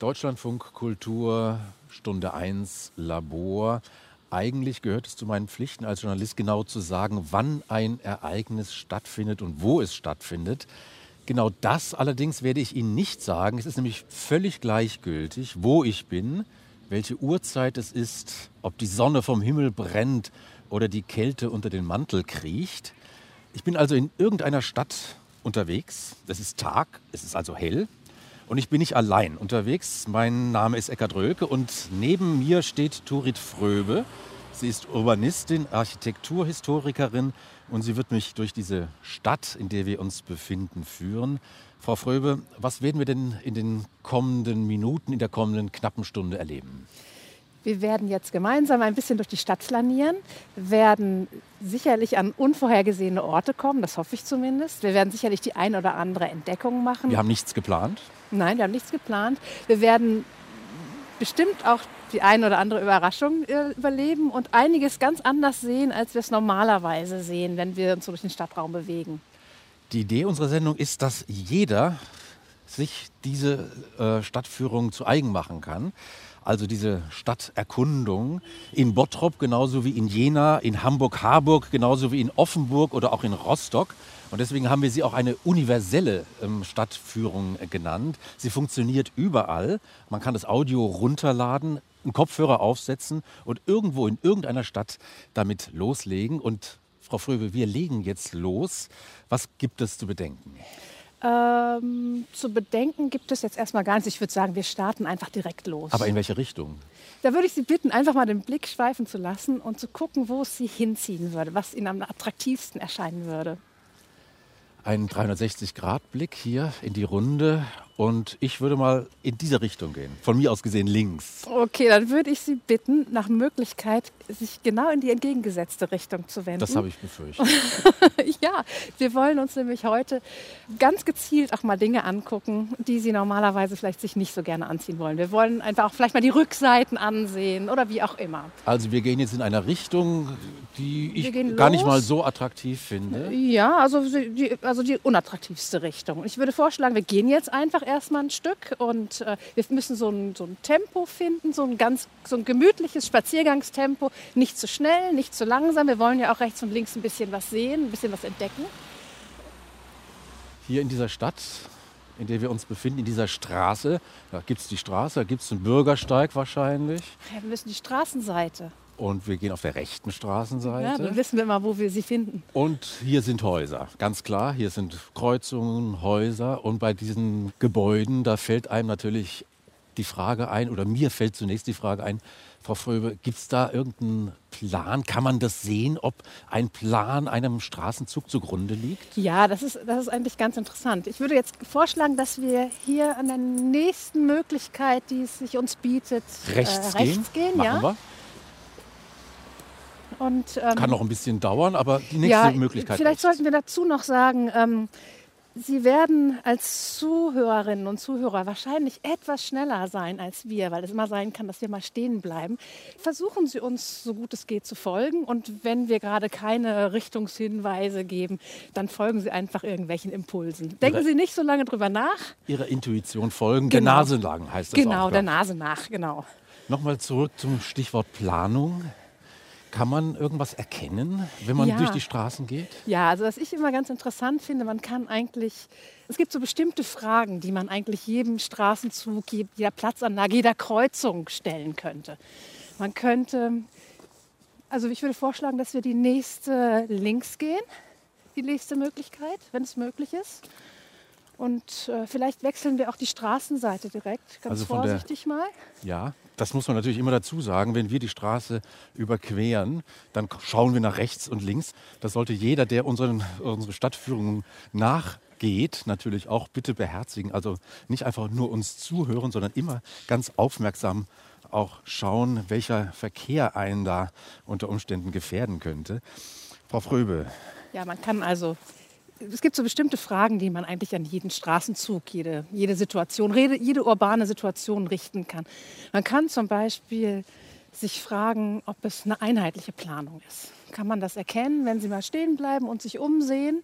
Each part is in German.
Deutschlandfunk Kultur, Stunde 1, Labor. Eigentlich gehört es zu meinen Pflichten als Journalist genau zu sagen, wann ein Ereignis stattfindet und wo es stattfindet. Genau das allerdings werde ich Ihnen nicht sagen. Es ist nämlich völlig gleichgültig, wo ich bin, welche Uhrzeit es ist, ob die Sonne vom Himmel brennt oder die Kälte unter den Mantel kriecht. Ich bin also in irgendeiner Stadt unterwegs. Es ist Tag, es ist also hell. Und ich bin nicht allein unterwegs. Mein Name ist Eckhard Rölke und neben mir steht Turit Fröbe. Sie ist Urbanistin, Architekturhistorikerin und sie wird mich durch diese Stadt, in der wir uns befinden, führen. Frau Fröbe, was werden wir denn in den kommenden Minuten, in der kommenden knappen Stunde erleben? Wir werden jetzt gemeinsam ein bisschen durch die Stadt flanieren, werden sicherlich an unvorhergesehene Orte kommen, das hoffe ich zumindest. Wir werden sicherlich die ein oder andere Entdeckung machen. Wir haben nichts geplant? Nein, wir haben nichts geplant. Wir werden bestimmt auch die ein oder andere Überraschung äh, überleben und einiges ganz anders sehen, als wir es normalerweise sehen, wenn wir uns so durch den Stadtraum bewegen. Die Idee unserer Sendung ist, dass jeder sich diese äh, Stadtführung zu eigen machen kann also diese Stadterkundung in Bottrop genauso wie in Jena, in Hamburg-Harburg genauso wie in Offenburg oder auch in Rostock. Und deswegen haben wir sie auch eine universelle ähm, Stadtführung äh, genannt. Sie funktioniert überall. Man kann das Audio runterladen, einen Kopfhörer aufsetzen und irgendwo in irgendeiner Stadt damit loslegen. Und Frau Fröbe, wir legen jetzt los. Was gibt es zu bedenken? Ähm, zu bedenken gibt es jetzt erstmal gar nichts. Ich würde sagen, wir starten einfach direkt los. Aber in welche Richtung? Da würde ich Sie bitten, einfach mal den Blick schweifen zu lassen und zu gucken, wo es Sie hinziehen würde, was Ihnen am attraktivsten erscheinen würde. Ein 360-Grad-Blick hier in die Runde und ich würde mal in diese Richtung gehen. Von mir aus gesehen links. Okay, dann würde ich Sie bitten, nach Möglichkeit sich genau in die entgegengesetzte Richtung zu wenden. Das habe ich befürchtet. ja, wir wollen uns nämlich heute ganz gezielt auch mal Dinge angucken, die Sie normalerweise vielleicht sich nicht so gerne anziehen wollen. Wir wollen einfach auch vielleicht mal die Rückseiten ansehen oder wie auch immer. Also wir gehen jetzt in einer Richtung, die ich gar nicht mal so attraktiv finde. Ja, also die, also die unattraktivste Richtung. Ich würde vorschlagen, wir gehen jetzt einfach erstmal ein Stück und äh, wir müssen so ein, so ein Tempo finden, so ein ganz so ein gemütliches Spaziergangstempo. Nicht zu schnell, nicht zu langsam. Wir wollen ja auch rechts und links ein bisschen was sehen, ein bisschen was entdecken. Hier in dieser Stadt, in der wir uns befinden, in dieser Straße, da gibt es die Straße, da gibt es einen Bürgersteig wahrscheinlich. Ja, wir müssen die Straßenseite. Und wir gehen auf der rechten Straßenseite. Ja, dann wissen wir mal, wo wir sie finden. Und hier sind Häuser, ganz klar. Hier sind Kreuzungen, Häuser. Und bei diesen Gebäuden, da fällt einem natürlich die Frage ein, oder mir fällt zunächst die Frage ein, Frau Fröbe, gibt es da irgendeinen Plan? Kann man das sehen, ob ein Plan einem Straßenzug zugrunde liegt? Ja, das ist, das ist eigentlich ganz interessant. Ich würde jetzt vorschlagen, dass wir hier an der nächsten Möglichkeit, die es sich uns bietet, rechts, äh, rechts gehen. gehen Machen ja. wir. Und, ähm, Kann noch ein bisschen dauern, aber die nächste ja, Möglichkeit. Vielleicht ist. sollten wir dazu noch sagen, ähm, Sie werden als Zuhörerinnen und Zuhörer wahrscheinlich etwas schneller sein als wir, weil es immer sein kann, dass wir mal stehen bleiben. Versuchen Sie uns, so gut es geht, zu folgen. Und wenn wir gerade keine Richtungshinweise geben, dann folgen Sie einfach irgendwelchen Impulsen. Denken Ihre, Sie nicht so lange drüber nach. Ihrer Intuition folgen, genau. der Nase lang heißt das Genau, auch, der Nase nach, genau. Nochmal zurück zum Stichwort Planung. Kann man irgendwas erkennen, wenn man ja. durch die Straßen geht? Ja, also was ich immer ganz interessant finde, man kann eigentlich, es gibt so bestimmte Fragen, die man eigentlich jedem Straßenzug, jeder Platzanlage, jeder Kreuzung stellen könnte. Man könnte, also ich würde vorschlagen, dass wir die nächste links gehen, die nächste Möglichkeit, wenn es möglich ist. Und äh, vielleicht wechseln wir auch die Straßenseite direkt, ganz also vorsichtig der, mal. Ja, das muss man natürlich immer dazu sagen, wenn wir die Straße überqueren, dann schauen wir nach rechts und links. Das sollte jeder, der unseren, unsere Stadtführungen nachgeht, natürlich auch bitte beherzigen. Also nicht einfach nur uns zuhören, sondern immer ganz aufmerksam auch schauen, welcher Verkehr einen da unter Umständen gefährden könnte. Frau Fröbe. Ja, man kann also es gibt so bestimmte Fragen, die man eigentlich an jeden Straßenzug, jede, jede Situation, jede urbane Situation richten kann. Man kann zum Beispiel sich fragen, ob es eine einheitliche Planung ist. Kann man das erkennen, wenn Sie mal stehen bleiben und sich umsehen?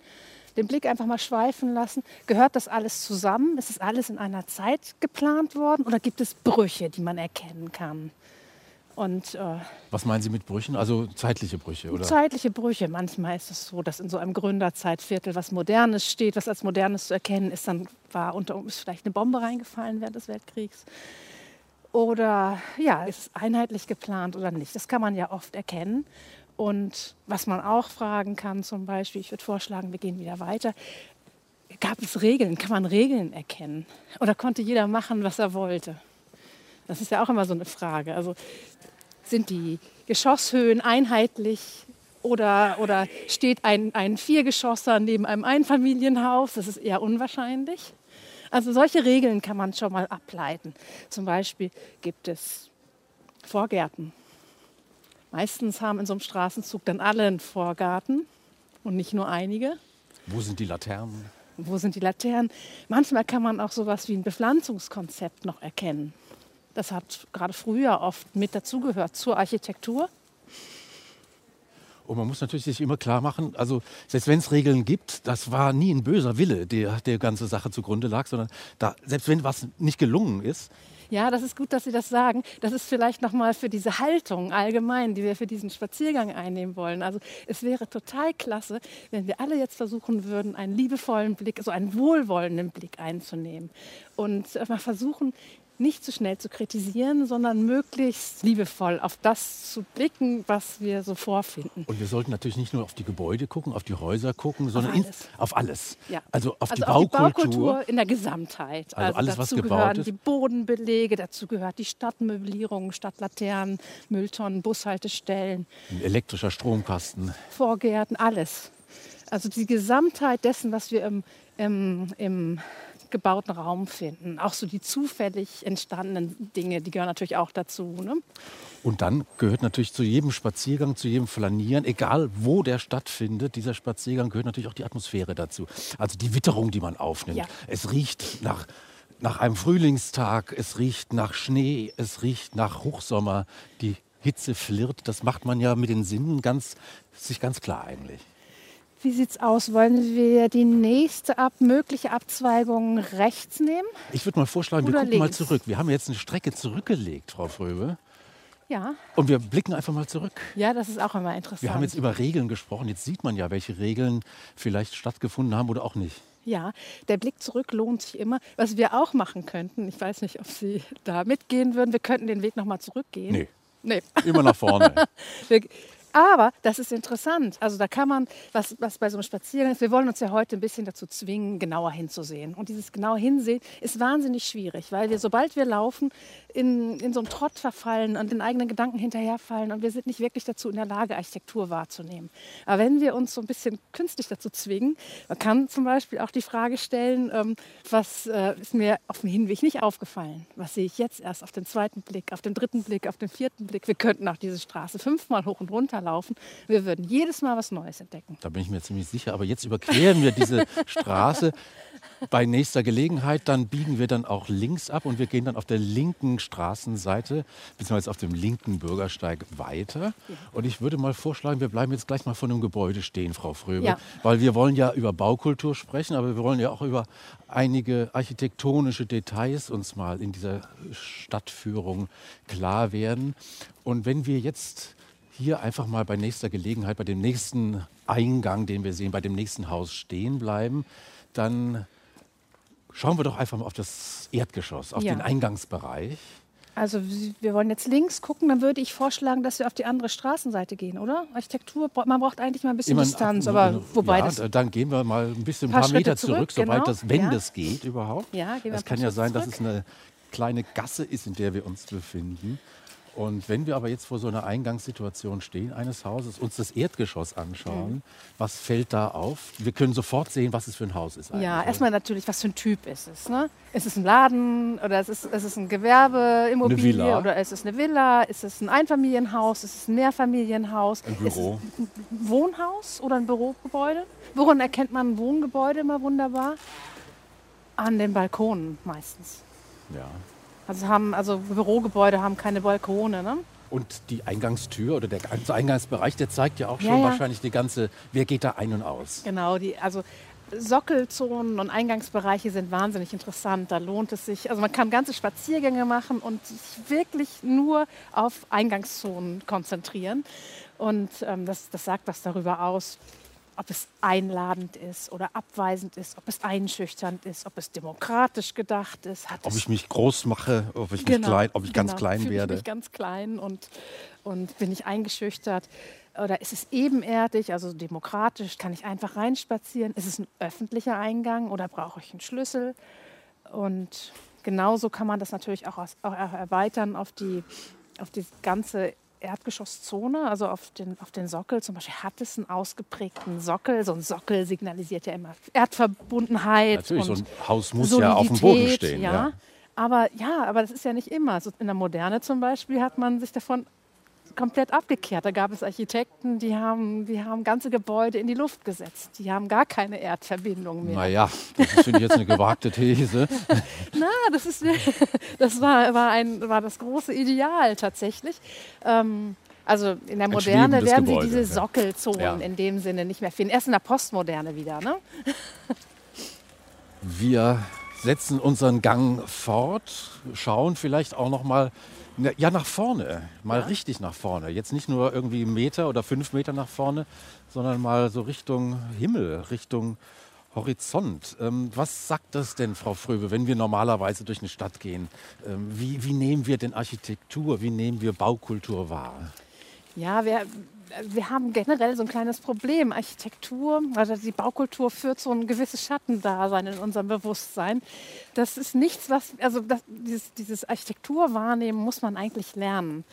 den Blick einfach mal schweifen lassen. Gehört das alles zusammen? Ist es alles in einer Zeit geplant worden oder gibt es Brüche, die man erkennen kann? Und, äh, Was meinen Sie mit Brüchen? Also zeitliche Brüche, oder? Zeitliche Brüche. Manchmal ist es so, dass in so einem Gründerzeitviertel was Modernes steht, was als Modernes zu erkennen ist. Dann war unter uns vielleicht eine Bombe reingefallen während des Weltkriegs. Oder ja, ist es einheitlich geplant oder nicht? Das kann man ja oft erkennen. Und was man auch fragen kann, zum Beispiel, ich würde vorschlagen, wir gehen wieder weiter. Gab es Regeln? Kann man Regeln erkennen? Oder konnte jeder machen, was er wollte? Das ist ja auch immer so eine Frage. Also sind die Geschosshöhen einheitlich oder, oder steht ein, ein Viergeschosser neben einem Einfamilienhaus? Das ist eher unwahrscheinlich. Also solche Regeln kann man schon mal ableiten. Zum Beispiel gibt es Vorgärten. Meistens haben in so einem Straßenzug dann alle einen Vorgarten und nicht nur einige. Wo sind die Laternen? Wo sind die Laternen? Manchmal kann man auch sowas wie ein Bepflanzungskonzept noch erkennen. Das hat gerade früher oft mit dazugehört zur Architektur. Und man muss natürlich sich immer klar machen, also selbst wenn es Regeln gibt, das war nie ein böser Wille, der der ganze Sache zugrunde lag, sondern da, selbst wenn was nicht gelungen ist, ja, das ist gut, dass Sie das sagen. Das ist vielleicht nochmal für diese Haltung allgemein, die wir für diesen Spaziergang einnehmen wollen. Also es wäre total klasse, wenn wir alle jetzt versuchen würden, einen liebevollen Blick, so einen wohlwollenden Blick einzunehmen und mal versuchen, nicht zu schnell zu kritisieren, sondern möglichst liebevoll auf das zu blicken, was wir so vorfinden. Und wir sollten natürlich nicht nur auf die Gebäude gucken, auf die Häuser gucken, sondern auf alles. In, auf alles. Ja. Also auf also die, auf Baukultur. die Baukultur in der Gesamtheit. Also, also alles, dazu was gebaut gehören ist. die Bodenbelege, dazu gehört die Stadtmöblierung, Stadtlaternen, Mülltonnen, Bushaltestellen. Ein elektrischer Stromkasten. Vorgärten, alles. Also die Gesamtheit dessen, was wir im, im, im gebauten Raum finden. Auch so die zufällig entstandenen Dinge, die gehören natürlich auch dazu. Ne? Und dann gehört natürlich zu jedem Spaziergang, zu jedem Flanieren, egal wo der stattfindet, dieser Spaziergang gehört natürlich auch die Atmosphäre dazu. Also die Witterung, die man aufnimmt. Ja. Es riecht nach, nach einem Frühlingstag, es riecht nach Schnee, es riecht nach Hochsommer. Die Hitze flirrt, das macht man ja mit den Sinnen ganz, sich ganz klar eigentlich. Wie sieht es aus? Wollen wir die nächste ab, mögliche Abzweigung rechts nehmen? Ich würde mal vorschlagen, wir gucken links? mal zurück. Wir haben jetzt eine Strecke zurückgelegt, Frau Fröbe. Ja. Und wir blicken einfach mal zurück. Ja, das ist auch immer interessant. Wir haben jetzt über Regeln gesprochen. Jetzt sieht man ja, welche Regeln vielleicht stattgefunden haben oder auch nicht. Ja, der Blick zurück lohnt sich immer. Was wir auch machen könnten, ich weiß nicht, ob Sie da mitgehen würden, wir könnten den Weg nochmal zurückgehen. Nee. Nee. Immer nach vorne. wir, aber das ist interessant. Also da kann man, was, was bei so einem Spaziergang ist, wir wollen uns ja heute ein bisschen dazu zwingen, genauer hinzusehen. Und dieses genau hinsehen ist wahnsinnig schwierig, weil wir, sobald wir laufen, in, in so einen Trott verfallen und den eigenen Gedanken hinterherfallen und wir sind nicht wirklich dazu in der Lage, Architektur wahrzunehmen. Aber wenn wir uns so ein bisschen künstlich dazu zwingen, man kann zum Beispiel auch die Frage stellen, ähm, was äh, ist mir auf dem Hinweg nicht aufgefallen? Was sehe ich jetzt erst auf den zweiten Blick, auf den dritten Blick, auf den vierten Blick? Wir könnten auch diese Straße fünfmal hoch und runter laufen. Wir würden jedes Mal was Neues entdecken. Da bin ich mir ziemlich sicher. Aber jetzt überqueren wir diese Straße. Bei nächster Gelegenheit, dann biegen wir dann auch links ab und wir gehen dann auf der linken Straßenseite, beziehungsweise auf dem linken Bürgersteig weiter. Und ich würde mal vorschlagen, wir bleiben jetzt gleich mal vor einem Gebäude stehen, Frau Fröbe. Ja. Weil wir wollen ja über Baukultur sprechen, aber wir wollen ja auch über einige architektonische Details uns mal in dieser Stadtführung klar werden. Und wenn wir jetzt hier einfach mal bei nächster Gelegenheit, bei dem nächsten Eingang, den wir sehen, bei dem nächsten Haus stehen bleiben, dann schauen wir doch einfach mal auf das Erdgeschoss, auf ja. den Eingangsbereich. Also wir wollen jetzt links gucken, dann würde ich vorschlagen, dass wir auf die andere Straßenseite gehen, oder? Architektur, man braucht eigentlich mal ein bisschen Immer Distanz, aber wobei ja, das dann gehen wir mal ein bisschen ein paar, paar Meter zurück, zurück genau. das, wenn ja. das geht überhaupt. Ja, gehen wir es kann ja sein, zurück. dass es eine kleine Gasse ist, in der wir uns befinden. Und wenn wir aber jetzt vor so einer Eingangssituation stehen eines Hauses, uns das Erdgeschoss anschauen, mhm. was fällt da auf? Wir können sofort sehen, was es für ein Haus ist. Ja, erstmal natürlich, was für ein Typ ist es. Ne? Ist es ein Laden oder ist es, ist es ein Gewerbeimmobilie oder ist es eine Villa? Ist es ein Einfamilienhaus? Ist es ein Mehrfamilienhaus? Ein Büro? ein Wohnhaus oder ein Bürogebäude? Woran erkennt man ein Wohngebäude immer wunderbar? An den Balkonen meistens. Ja. Also, haben, also Bürogebäude haben keine Balkone. Ne? Und die Eingangstür oder der Eingangsbereich, der zeigt ja auch schon ja, ja. wahrscheinlich die ganze, wer geht da ein und aus. Genau, die, also Sockelzonen und Eingangsbereiche sind wahnsinnig interessant. Da lohnt es sich, also man kann ganze Spaziergänge machen und sich wirklich nur auf Eingangszonen konzentrieren. Und ähm, das, das sagt was darüber aus, ob es einladend ist oder abweisend ist, ob es einschüchternd ist, ob es demokratisch gedacht ist. ob ich mich groß mache, ob ich, genau, klein, ob ich genau. ganz klein werde. Ich mich ganz klein und, und bin ich eingeschüchtert. Oder ist es ebenerdig, also demokratisch? Kann ich einfach reinspazieren? Ist es ein öffentlicher Eingang oder brauche ich einen Schlüssel? Und genauso kann man das natürlich auch, auch erweitern auf die, auf die ganze Erdgeschosszone, also auf den, auf den Sockel zum Beispiel, hat es einen ausgeprägten Sockel. So ein Sockel signalisiert ja immer Erdverbundenheit. Natürlich, so ein Haus muss Solidität, ja auf dem Boden stehen. Ja. ja. Aber ja, aber das ist ja nicht immer. So in der Moderne zum Beispiel hat man sich davon komplett abgekehrt. Da gab es Architekten, die haben, die haben ganze Gebäude in die Luft gesetzt. Die haben gar keine Erdverbindung mehr. Naja, das finde ich jetzt eine gewagte These. Na, das, ist, das war, war, ein, war das große Ideal tatsächlich. Ähm, also in der Moderne werden Gebäude, Sie diese Sockelzonen ja. in dem Sinne nicht mehr finden. Erst in der Postmoderne wieder. Ne? Wir setzen unseren Gang fort, schauen vielleicht auch noch mal ja, nach vorne. Mal ja. richtig nach vorne. Jetzt nicht nur irgendwie einen Meter oder fünf Meter nach vorne, sondern mal so Richtung Himmel, Richtung Horizont. Ähm, was sagt das denn, Frau Fröbe, wenn wir normalerweise durch eine Stadt gehen? Ähm, wie, wie nehmen wir denn Architektur, wie nehmen wir Baukultur wahr? Ja, wir, wir haben generell so ein kleines Problem. Architektur, also die Baukultur führt so ein gewisses Schattendasein in unserem Bewusstsein. Das ist nichts, was, also das, dieses, dieses Architekturwahrnehmen muss man eigentlich lernen.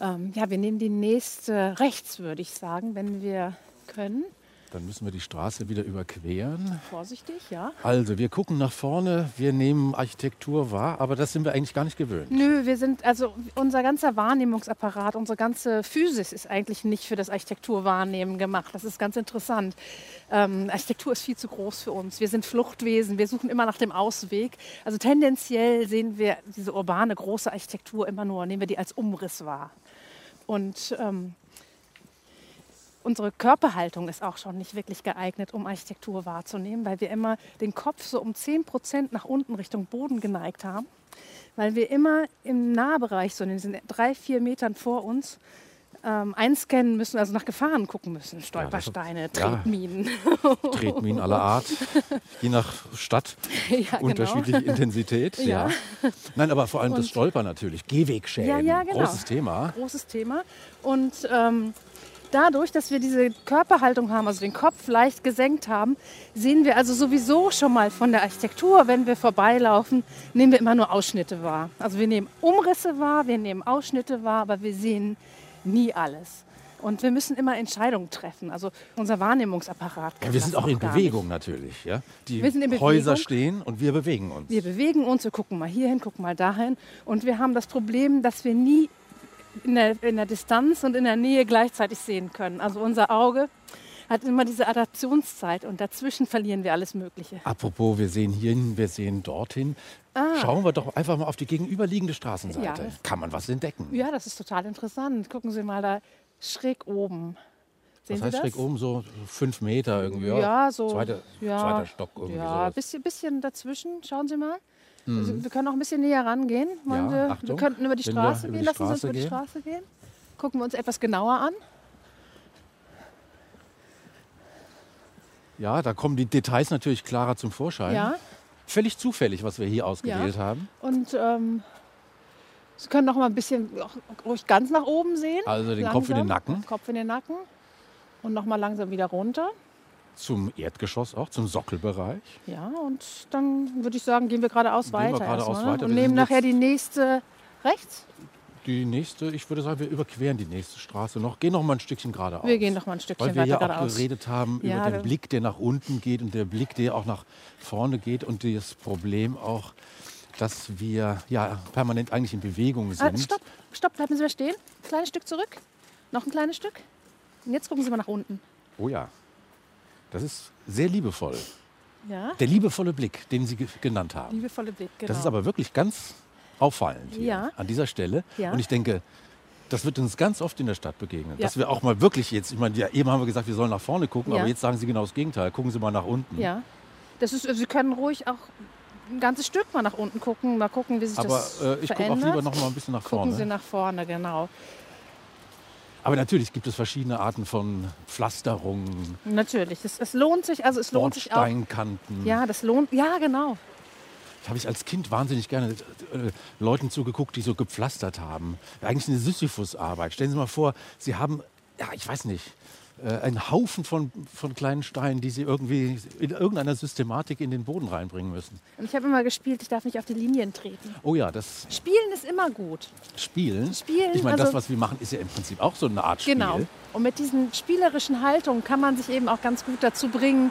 Ähm, ja, wir nehmen die nächste rechts, würde ich sagen, wenn wir können. Dann müssen wir die Straße wieder überqueren. Vorsichtig, ja. Also, wir gucken nach vorne, wir nehmen Architektur wahr, aber das sind wir eigentlich gar nicht gewöhnt. Nö, wir sind, also unser ganzer Wahrnehmungsapparat, unsere ganze Physis ist eigentlich nicht für das Architekturwahrnehmen gemacht. Das ist ganz interessant. Ähm, Architektur ist viel zu groß für uns. Wir sind Fluchtwesen, wir suchen immer nach dem Ausweg. Also tendenziell sehen wir diese urbane, große Architektur immer nur, nehmen wir die als Umriss wahr. Und ähm, unsere Körperhaltung ist auch schon nicht wirklich geeignet, um Architektur wahrzunehmen, weil wir immer den Kopf so um 10 Prozent nach unten Richtung Boden geneigt haben, weil wir immer im Nahbereich, so in diesen drei, vier Metern vor uns, ähm, einscannen müssen, also nach Gefahren gucken müssen. Stolpersteine, ja, Tretminen. Ja, Tretminen aller Art, je nach Stadt, ja, genau. unterschiedliche Intensität. Ja. Nein, aber vor allem Und das Stolpern natürlich, Gehwegschäden, genau. großes Thema. Großes Thema. Und ähm, dadurch, dass wir diese Körperhaltung haben, also den Kopf leicht gesenkt haben, sehen wir also sowieso schon mal von der Architektur, wenn wir vorbeilaufen, nehmen wir immer nur Ausschnitte wahr. Also wir nehmen Umrisse wahr, wir nehmen Ausschnitte wahr, aber wir sehen nie alles. Und wir müssen immer Entscheidungen treffen. Also unser Wahrnehmungsapparat. Ja, wir sind auch in Bewegung nicht. natürlich. Ja? Die Häuser stehen und wir bewegen uns. Wir bewegen uns, wir gucken mal hierhin, gucken mal dahin. Und wir haben das Problem, dass wir nie in der, in der Distanz und in der Nähe gleichzeitig sehen können. Also unser Auge hat immer diese Adaptionszeit und dazwischen verlieren wir alles Mögliche. Apropos, wir sehen hierhin, wir sehen dorthin. Ah. Schauen wir doch einfach mal auf die gegenüberliegende Straßenseite. Ja, Kann man was entdecken? Ja, das ist total interessant. Gucken Sie mal da schräg oben. Sehen was heißt das? schräg oben? So fünf Meter irgendwie? Ja, so. Zweiter, ja, zweiter Stock irgendwie. Ja, ein bisschen, bisschen dazwischen. Schauen Sie mal. Mhm. Also wir können noch ein bisschen näher rangehen. Ja, wir, wir, könnten über die Straße gehen. Lassen Sie uns über die Straße gehen. Gucken wir uns etwas genauer an. Ja, da kommen die Details natürlich klarer zum Vorschein. Ja. Völlig zufällig, was wir hier ausgewählt ja. haben. Und ähm, Sie können noch mal ein bisschen ruhig ganz nach oben sehen. Also den langsam. Kopf in den Nacken. Kopf in den Nacken. Und noch mal langsam wieder runter zum Erdgeschoss auch, zum Sockelbereich. Ja, und dann würde ich sagen, gehen wir geradeaus weiter. Wir geradeaus ne? weiter. Und nehmen nachher die nächste rechts. Die nächste, ich würde sagen, wir überqueren die nächste Straße noch. Gehen noch mal ein Stückchen geradeaus. Wir gehen noch mal ein Stückchen Weil wir ja auch geredet haben ja, über den Blick, der nach unten geht und der Blick, der auch nach vorne geht und das Problem auch, dass wir ja permanent eigentlich in Bewegung ah, sind. Ah, stopp, stopp, bleiben Sie mal stehen. Ein kleines Stück zurück. Noch ein kleines Stück. Und jetzt gucken Sie mal nach unten. Oh ja. Das ist sehr liebevoll. Ja. Der liebevolle Blick, den Sie genannt haben. Liebevolle Blick, genau. Das ist aber wirklich ganz auffallend hier ja. an dieser Stelle. Ja. Und ich denke, das wird uns ganz oft in der Stadt begegnen. Ja. Dass wir auch mal wirklich jetzt, ich meine, ja, eben haben wir gesagt, wir sollen nach vorne gucken, aber jetzt sagen Sie genau das Gegenteil. Gucken Sie mal nach unten. Ja. Das ist, Sie können ruhig auch ein ganzes Stück mal nach unten gucken, mal gucken, wie sich Aber das äh, ich gucke auch verändert. lieber noch mal ein bisschen nach Gucken Sie vorne. nach vorne, genau. Aber natürlich gibt es verschiedene Arten von Pflasterungen, Natürlich. Es, es lohnt sich, also es lohnt sich auch. Bordsteinkanten. Ja, das lohnt. Ja, genau. Da habe ich als Kind wahnsinnig gerne äh, Leuten zugeguckt, die so gepflastert haben. Eigentlich eine Sisyphus-Arbeit. Stellen Sie mal vor, Sie haben, ja, ich weiß nicht, äh, einen Haufen von, von kleinen Steinen, die Sie irgendwie in irgendeiner Systematik in den Boden reinbringen müssen. Und ich habe immer gespielt, ich darf nicht auf die Linien treten. Oh ja, das Spielen ist immer gut. Spielen. Spielen, Ich meine, das, also- was wir machen, ist ja im Prinzip auch so eine Art Spiel. Genau. Und mit diesen spielerischen Haltungen kann man sich eben auch ganz gut dazu bringen,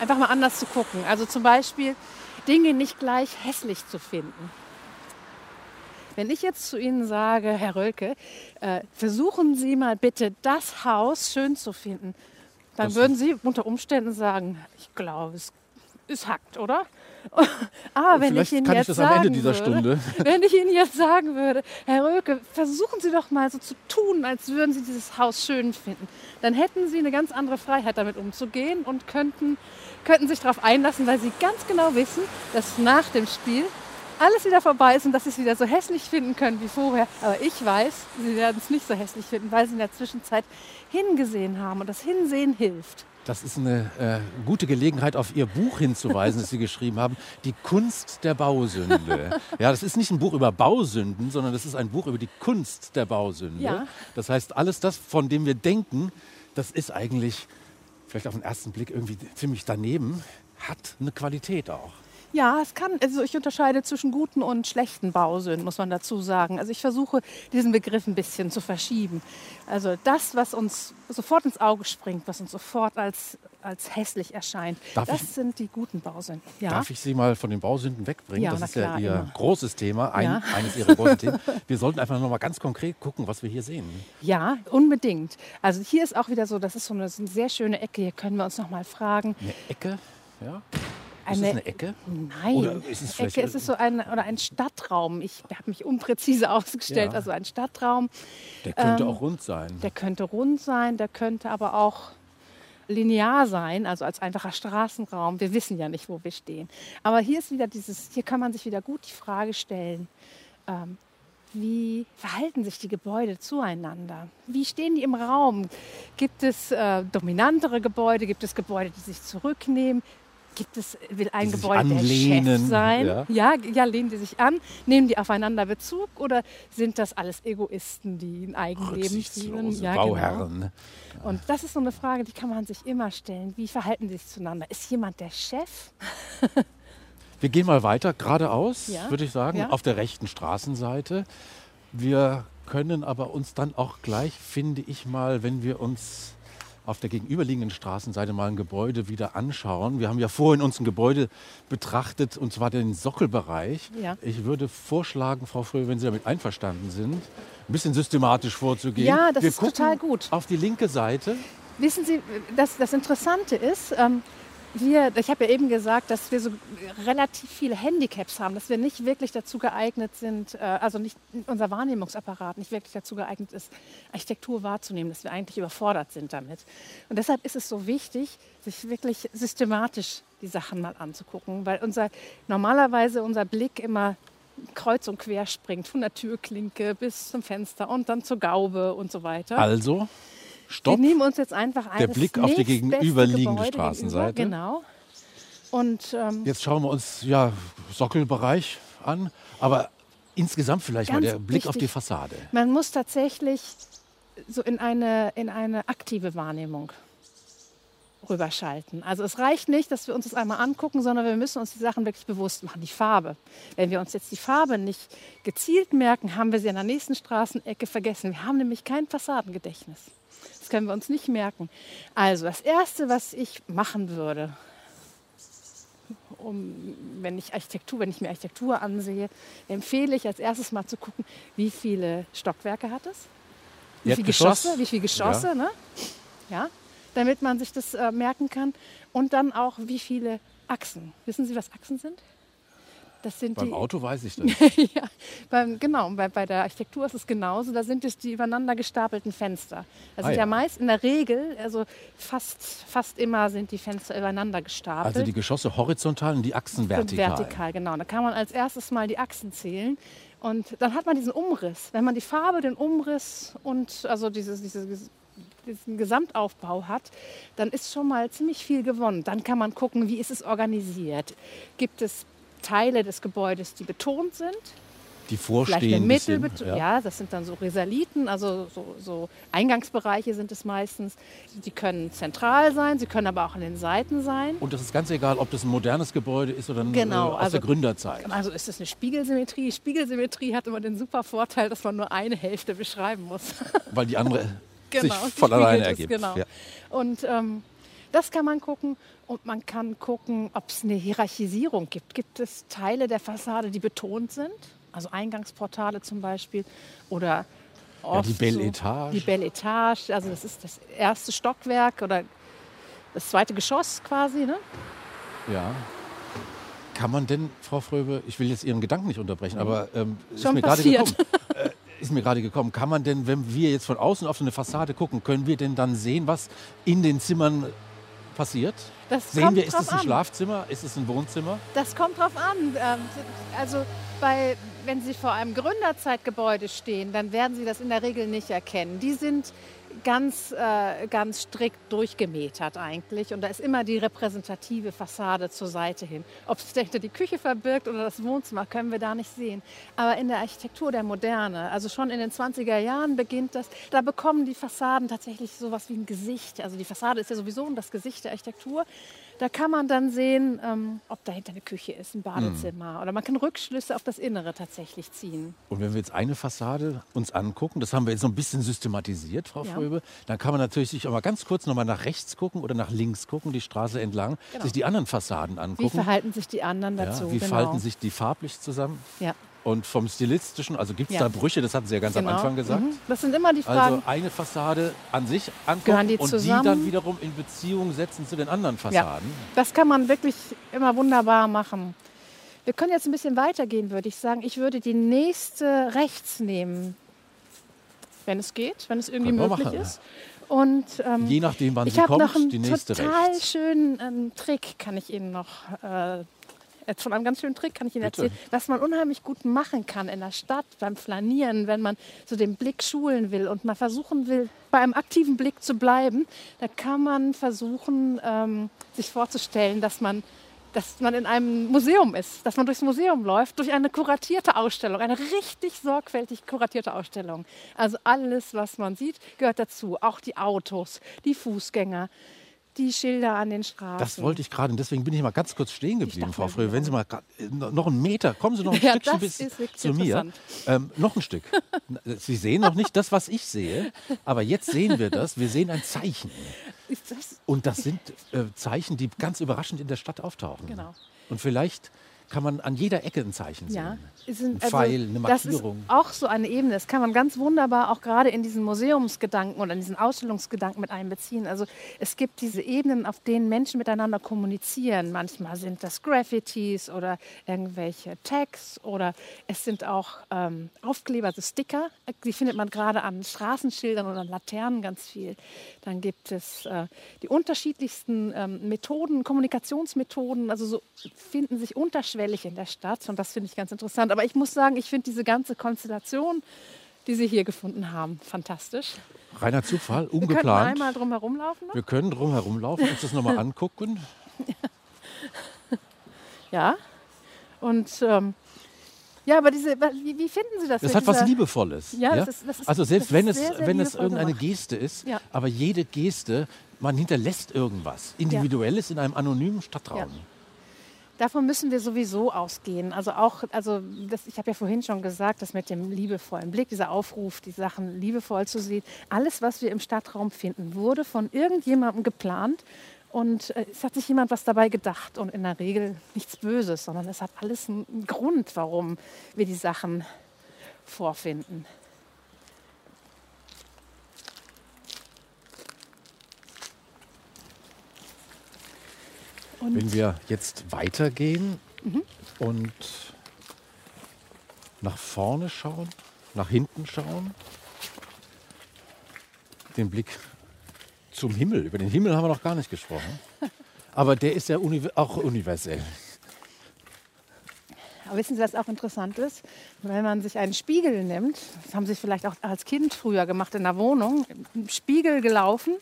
einfach mal anders zu gucken. Also zum Beispiel Dinge nicht gleich hässlich zu finden. Wenn ich jetzt zu Ihnen sage, Herr Rölke, äh, versuchen Sie mal bitte das Haus schön zu finden, dann Das- würden Sie unter Umständen sagen, ich glaube, es ist hackt, oder? Aber wenn Vielleicht ich Ihnen ich jetzt Ende sagen würde, Stunde. wenn ich Ihnen jetzt sagen würde, Herr Röke, versuchen Sie doch mal so zu tun, als würden Sie dieses Haus schön finden, dann hätten Sie eine ganz andere Freiheit damit umzugehen und könnten, könnten sich darauf einlassen, weil Sie ganz genau wissen, dass nach dem Spiel alles wieder vorbei ist und dass Sie es wieder so hässlich finden können wie vorher. Aber ich weiß, Sie werden es nicht so hässlich finden, weil Sie in der Zwischenzeit hingesehen haben und das Hinsehen hilft. Das ist eine äh, gute Gelegenheit, auf Ihr Buch hinzuweisen, das Sie geschrieben haben. Die Kunst der Bausünde. Ja, das ist nicht ein Buch über Bausünden, sondern das ist ein Buch über die Kunst der Bausünde. Ja. Das heißt, alles das, von dem wir denken, das ist eigentlich vielleicht auf den ersten Blick irgendwie ziemlich daneben, hat eine Qualität auch. Ja, es kann, also ich unterscheide zwischen guten und schlechten Bausünden, muss man dazu sagen. Also ich versuche, diesen Begriff ein bisschen zu verschieben. Also das, was uns sofort ins Auge springt, was uns sofort als, als hässlich erscheint, Darf das ich- sind die guten Bausünden. Ja, Darf ich Sie mal von den Bausünden wegbringen? Ja, das ist ja klar, Ihr immer. großes Thema, ein, Ja. eines Ihrer großen Themen. Wir sollten einfach noch mal ganz konkret gucken, was wir hier sehen. ja, unbedingt. Also hier ist auch wieder so, das ist so eine, so eine sehr schöne Ecke. Hier können wir uns noch mal fragen. Eine Ecke, ja? Ist Eine- das eine Ecke? Nein, Oder ist es Ecke, es ist so ein, oder ein Stadtraum. Ich habe mich unpräzise ausgestellt. Ja. Also ein Stadtraum. Der könnte Ähm, auch rund sein. Der könnte rund sein, der könnte aber auch linear sein, also als einfacher Straßenraum. Wir wissen ja nicht, wo wir stehen. Aber hier ist wieder dieses, hier kann man sich wieder gut die Frage stellen, ähm, wie verhalten sich die Gebäude zueinander? Wie stehen die im Raum? Gibt es äh, dominantere Gebäude? Gibt es Gebäude, die sich zurücknehmen? Gibt es, will ein Die Gebäude der Chef sein? ja. Ja, ja, lehnen die sich an? Nehmen die aufeinander Bezug? Oder sind das alles Egoisten, die ein Eigenleben führen? Ja, genau. Bauherren. Und das ist so eine Frage, die kann man sich immer stellen. Wie verhalten die sich zueinander? Ist jemand der Chef? Wir gehen mal weiter, geradeaus, Ja. würde ich sagen, Ja. auf der rechten Straßenseite. Wir können aber uns dann auch gleich, finde ich mal, wenn wir uns auf der gegenüberliegenden Straßenseite mal ein Gebäude wieder anschauen. Wir haben ja vorhin uns ein Gebäude betrachtet, und zwar den Sockelbereich. Ja. Ich würde vorschlagen, Frau Fröhe, wenn Sie damit einverstanden sind, ein bisschen systematisch vorzugehen. Ja, das wir ist total gut. Auf die linke Seite. Wissen Sie, das, das Interessante ist, ähm, wir, ich habe ja eben gesagt, dass wir so relativ viele Handicaps haben, dass wir nicht wirklich dazu geeignet sind, äh, also nicht unser Wahrnehmungsapparat nicht wirklich dazu geeignet ist, Architektur wahrzunehmen, dass wir eigentlich überfordert sind damit. Und deshalb ist es so wichtig, sich wirklich systematisch die Sachen mal anzugucken, weil unser normalerweise unser Blick immer kreuz und quer springt, von der Türklinke bis zum Fenster und dann zur Gaube und so weiter. Also, stopp. Wir nehmen uns jetzt einfach ein. Der Blick auf die gegenüberliegende Gebäude Straßenseite. Gegenüber, genau. Und ähm, Jetzt schauen wir uns ja Sockelbereich an, aber insgesamt vielleicht mal der Blick auf die wichtig. Fassade. man muss tatsächlich so in eine, in eine aktive Wahrnehmung rüberschalten. Also es reicht nicht, dass wir uns das einmal angucken, sondern wir müssen uns die Sachen wirklich bewusst machen. Die Farbe. Wenn wir uns jetzt die Farbe nicht gezielt merken, haben wir sie an der nächsten Straßenecke vergessen. Wir haben nämlich kein Fassadengedächtnis. Das können wir uns nicht merken. Also das Erste, was ich machen würde, um, wenn ich Architektur, wenn ich mir Architektur ansehe, empfehle ich als erstes mal zu gucken, wie viele Stockwerke hat es, wie viele? Geschosse, wie viele Geschosse, ne? Ja, damit man sich das äh, merken kann und dann auch wie viele Achsen. Wissen Sie, was Achsen sind? Das sind Beim die, Auto weiß ich das. ja, beim, genau, bei, bei der Architektur ist es genauso. Da sind es die übereinander gestapelten Fenster. Das Ah, sind ja. ja meist in der Regel, also fast, fast immer sind die Fenster übereinander gestapelt. Also die Geschosse horizontal und die Achsen vertikal. vertikal, genau. Da kann man als erstes mal die Achsen zählen. Und dann hat man diesen Umriss. Wenn man die Farbe, den Umriss und also dieses, dieses, diesen Gesamtaufbau hat, dann ist schon mal ziemlich viel gewonnen. Dann kann man gucken, wie ist es organisiert. Gibt es Teile des Gebäudes, die betont sind? Die Vielleicht vorstehen eine ein bisschen, Mittelbeton. Ja. das sind dann so Risaliten, also so, so Eingangsbereiche sind es meistens. Die können zentral sein, sie können aber auch an den Seiten sein. Und das ist ganz egal, ob das ein modernes Gebäude ist oder ein, Genau, äh, aus also- der Gründerzeit. Also ist es eine Spiegelsymmetrie. Spiegelsymmetrie hat immer den super Vorteil, dass man nur eine Hälfte beschreiben muss. Weil die andere sich sie von alleine ergibt. Genau. Ja. Und ähm, das kann man gucken. Und man kann gucken, ob es eine Hierarchisierung gibt. Gibt es Teile der Fassade, die betont sind? Also Eingangsportale zum Beispiel. Oder oft die Belle so- Etage. Die Belle Etage. Also das ist das erste Stockwerk oder das zweite Geschoss quasi. Ne? Ja. Kann man denn, Frau Fröbe, ich will jetzt Ihren Gedanken nicht unterbrechen, aber ähm, ist, mir gerade gekommen, ist mir gerade gekommen, kann man denn, wenn wir jetzt von außen auf so eine Fassade gucken, können wir denn dann sehen, was in den Zimmern passiert? Das Sehen wir, ist es ein an. Schlafzimmer, ist es ein Wohnzimmer? Das kommt drauf an. Ähm, Also bei, wenn Sie vor einem Gründerzeitgebäude stehen, dann werden Sie das in der Regel nicht erkennen. Die sind ganz, äh, ganz strikt durchgemetert eigentlich. Und da ist immer die repräsentative Fassade zur Seite hin. Ob sich dahinter die Küche verbirgt oder das Wohnzimmer, können wir da nicht sehen. Aber in der Architektur der Moderne, also schon in den 20er Jahren beginnt das, da bekommen die Fassaden tatsächlich sowas wie ein Gesicht. Also die Fassade ist ja sowieso das Gesicht der Architektur. Da kann man dann sehen, ähm, ob dahinter eine Küche ist, ein Badezimmer. Oder man kann Rückschlüsse auf das Innere tatsächlich ziehen. Und wenn wir jetzt eine Fassade uns angucken, das haben wir jetzt so ein bisschen systematisiert, Frau Ja. Fröbe, dann kann man natürlich sich auch mal ganz kurz noch mal nach rechts gucken oder nach links gucken, die Straße entlang, Genau. sich die anderen Fassaden Wie angucken. verhalten sich die anderen dazu? ja, wie genau. falten sich die farblich zusammen? Ja, Und vom Stilistischen, also gibt es Ja. da Brüche, das hatten Sie ja ganz genau. am Anfang gesagt. Mhm. Das sind immer die Fragen. Also eine Fassade an sich angucken die und zusammen? die dann wiederum in Beziehung setzen zu den anderen Fassaden. Das kann man wirklich immer wunderbar machen. Wir können jetzt ein bisschen weitergehen, würde ich sagen. Ich würde die nächste rechts nehmen, wenn es geht, wenn es irgendwie möglich machen. ist. Und ähm, Je nachdem, wann ich sie habe kommt, noch einen die nächste total rechts. schönen ähm, Trick, kann ich Ihnen noch äh, jetzt von einem ganz schönen Trick kann ich Ihnen Bitte. erzählen, was man unheimlich gut machen kann in der Stadt beim Flanieren, wenn man so den Blick schulen will und mal versuchen will, bei einem aktiven Blick zu bleiben. Da kann man versuchen, ähm, sich vorzustellen, dass man dass man in einem Museum ist, dass man durchs Museum läuft, durch eine kuratierte Ausstellung, eine richtig sorgfältig kuratierte Ausstellung. Also alles, was man sieht, gehört dazu. Auch die Autos, die Fußgänger, die Schilder an den Straßen. Das wollte ich gerade und deswegen bin ich mal ganz kurz stehen geblieben, Frau mir, Fröbe. Wenn Sie mal grad- äh, noch einen Meter, kommen Sie noch ein Ja, Stückchen bis zu mir. Ähm, noch ein Stück. Sie sehen noch nicht das, was ich sehe, aber jetzt sehen wir das. Wir sehen ein Zeichen. Ist das Und das sind äh, Zeichen, die ganz überraschend in der Stadt auftauchen. Genau. Und vielleicht kann man an jeder Ecke ein Zeichen sehen. Ja, Ein Pfeil, eine Das ist Markierung. auch so eine Ebene. Das kann man ganz wunderbar auch gerade in diesen Museumsgedanken oder in diesen Ausstellungsgedanken mit einbeziehen. Also es gibt diese Ebenen, auf denen Menschen miteinander kommunizieren. Manchmal sind das Graffitis oder irgendwelche Tags oder es sind auch ähm, Aufkleber, also Sticker. Die findet man gerade an Straßenschildern oder an Laternen ganz viel. Dann gibt es äh, die unterschiedlichsten ähm, Methoden, Kommunikationsmethoden. Also so finden sich unterschwellig in der Stadt und das finde ich ganz interessant. Aber ich muss sagen, ich finde diese ganze Konstellation, die Sie hier gefunden haben, fantastisch. Reiner Zufall, Wir könnten ungeplant. einmal drum herum laufen. Noch. Wir können drum herumlaufen, uns das nochmal angucken. Ja. Und ähm, ja, aber diese, wie, wie finden Sie das? Das hat was Liebevolles. Ja, das ist- das ist- also selbst wenn es, sehr, sehr wenn es irgendeine gemacht. Geste ist, Ja. aber jede Geste, man hinterlässt irgendwas Individuelles in einem anonymen Stadtraum. Davon müssen wir sowieso ausgehen. Also auch, also das, ich habe ja vorhin schon gesagt, das mit dem liebevollen Blick, dieser Aufruf, die Sachen liebevoll zu sehen. Alles, was wir im Stadtraum finden, wurde von irgendjemandem geplant. Und äh, es hat sich jemand was dabei gedacht und in der Regel nichts Böses, sondern es hat alles einen Grund, warum wir die Sachen vorfinden. Und Wenn wir jetzt weitergehen, und nach vorne schauen, nach hinten schauen, den Blick zum Himmel. Über den Himmel haben wir noch gar nicht gesprochen. Aber der ist ja uni auch universell. Aber wissen Sie, was auch interessant ist? Wenn man sich einen Spiegel nimmt, das haben Sie vielleicht auch als Kind früher gemacht in der Wohnung, im Spiegel gelaufen.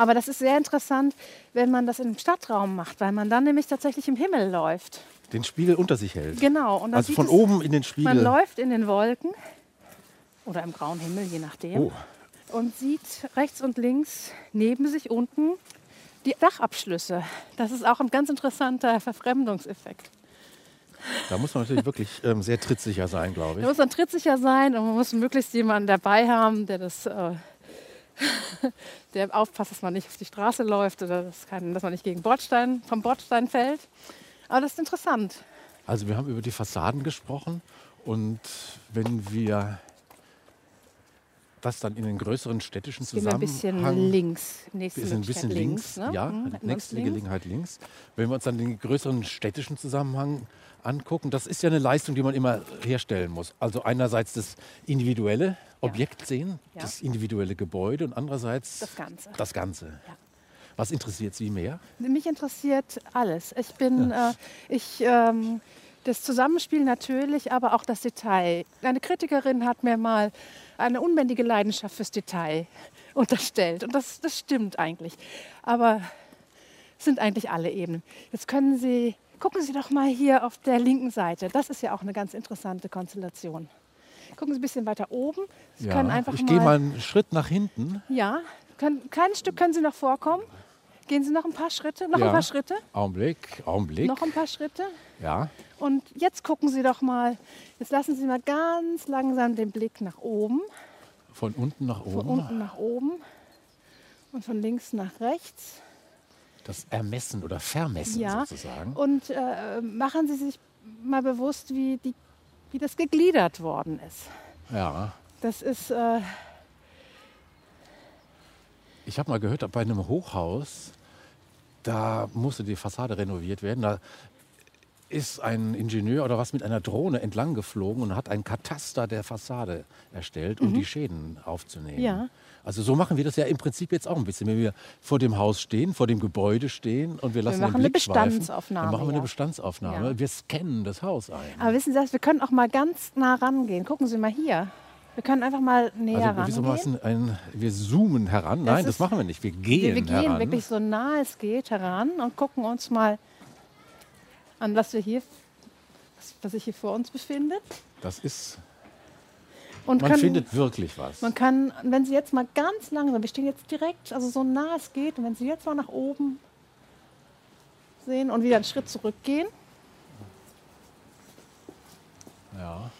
Aber das ist sehr interessant, wenn man das im Stadtraum macht, weil man dann nämlich tatsächlich im Himmel läuft. Den Spiegel unter sich hält. Genau. Und Also von es- oben in den Spiegel. Man läuft in den Wolken oder im grauen Himmel, je nachdem, Oh, und sieht rechts und links neben sich unten die Dachabschlüsse. Das ist auch ein ganz interessanter Verfremdungseffekt. da muss man natürlich wirklich ähm, sehr trittsicher sein, glaube Da ich. muss man trittsicher sein und man muss möglichst jemanden dabei haben, der das, äh, der aufpasst, dass man nicht auf die Straße läuft oder dass, kein, dass man nicht gegen Bordstein, vom Bordstein fällt. Aber das ist interessant. Also wir haben über die Fassaden gesprochen und wenn wir das dann in den größeren städtischen Gehen wir ein bisschen Zusammenhang links. Wir sind ein bisschen Schritt links, ne? ja, Mhm, nächste links. Gelegenheit links. Wenn wir uns dann den größeren städtischen Zusammenhang angucken, das ist ja eine Leistung, die man immer herstellen muss. Also einerseits das individuelle Objekt sehen, Ja. das individuelle Gebäude und andererseits Das Ganze. Das Ganze. Was interessiert Sie mehr? Mich interessiert alles. Ich bin, äh, ich, ähm, das Zusammenspiel natürlich, aber auch das Detail. Eine Kritikerin hat mir mal eine unbändige Leidenschaft fürs Detail unterstellt. Und das, das stimmt eigentlich. Aber es sind eigentlich alle Ebenen. Jetzt können Sie, gucken Sie doch mal hier auf der linken Seite. Das ist ja auch eine ganz interessante Konstellation. Gucken Sie ein bisschen weiter oben. Sie können einfach ich gehe mal einen Schritt nach hinten. Ja, können, ein kleines Stück können Sie noch vorkommen. Gehen Sie noch ein paar Schritte, noch Ja. ein paar Schritte. Augenblick, Augenblick. Noch ein paar Schritte. Ja, Und jetzt gucken Sie doch mal, jetzt lassen Sie mal ganz langsam den Blick nach oben, von unten nach von oben. unten nach oben und von links nach rechts. Das Ermessen oder Vermessen Ja. sozusagen. Und äh, machen Sie sich mal bewusst, wie, die, wie das gegliedert worden ist. Ja. Das ist, äh, Ich habe mal gehört, bei einem Hochhaus, da musste die Fassade renoviert werden. Da ist ein Ingenieur oder was mit einer Drohne entlang geflogen und hat ein Kataster der Fassade erstellt, um die Schäden aufzunehmen. Mhm. Ja. Also so machen wir das ja im Prinzip jetzt auch ein bisschen. Wenn wir vor dem Haus stehen, vor dem Gebäude stehen und wir lassen machen den eine Blick schweifen, Bestandsaufnahme, dann machen wir eine. Bestandsaufnahme. Ja. Wir scannen das Haus ein. aber wissen Sie was, wir können auch mal ganz nah rangehen. Gucken Sie mal hier. Wir können einfach mal näher Also rangehen. ein, wir zoomen heran. Nein, das machen wir nicht. Wir Wir, gehen, wir gehen heran. wirklich so nah es geht heran und gucken uns mal an, was wir hier, was, sich hier vor uns befindet. Das ist, Und man können, findet wirklich was. man kann, wenn Sie jetzt mal ganz langsam, wir stehen jetzt direkt, also so nah es geht, und wenn Sie jetzt mal nach oben sehen und wieder einen Schritt zurückgehen, Ja.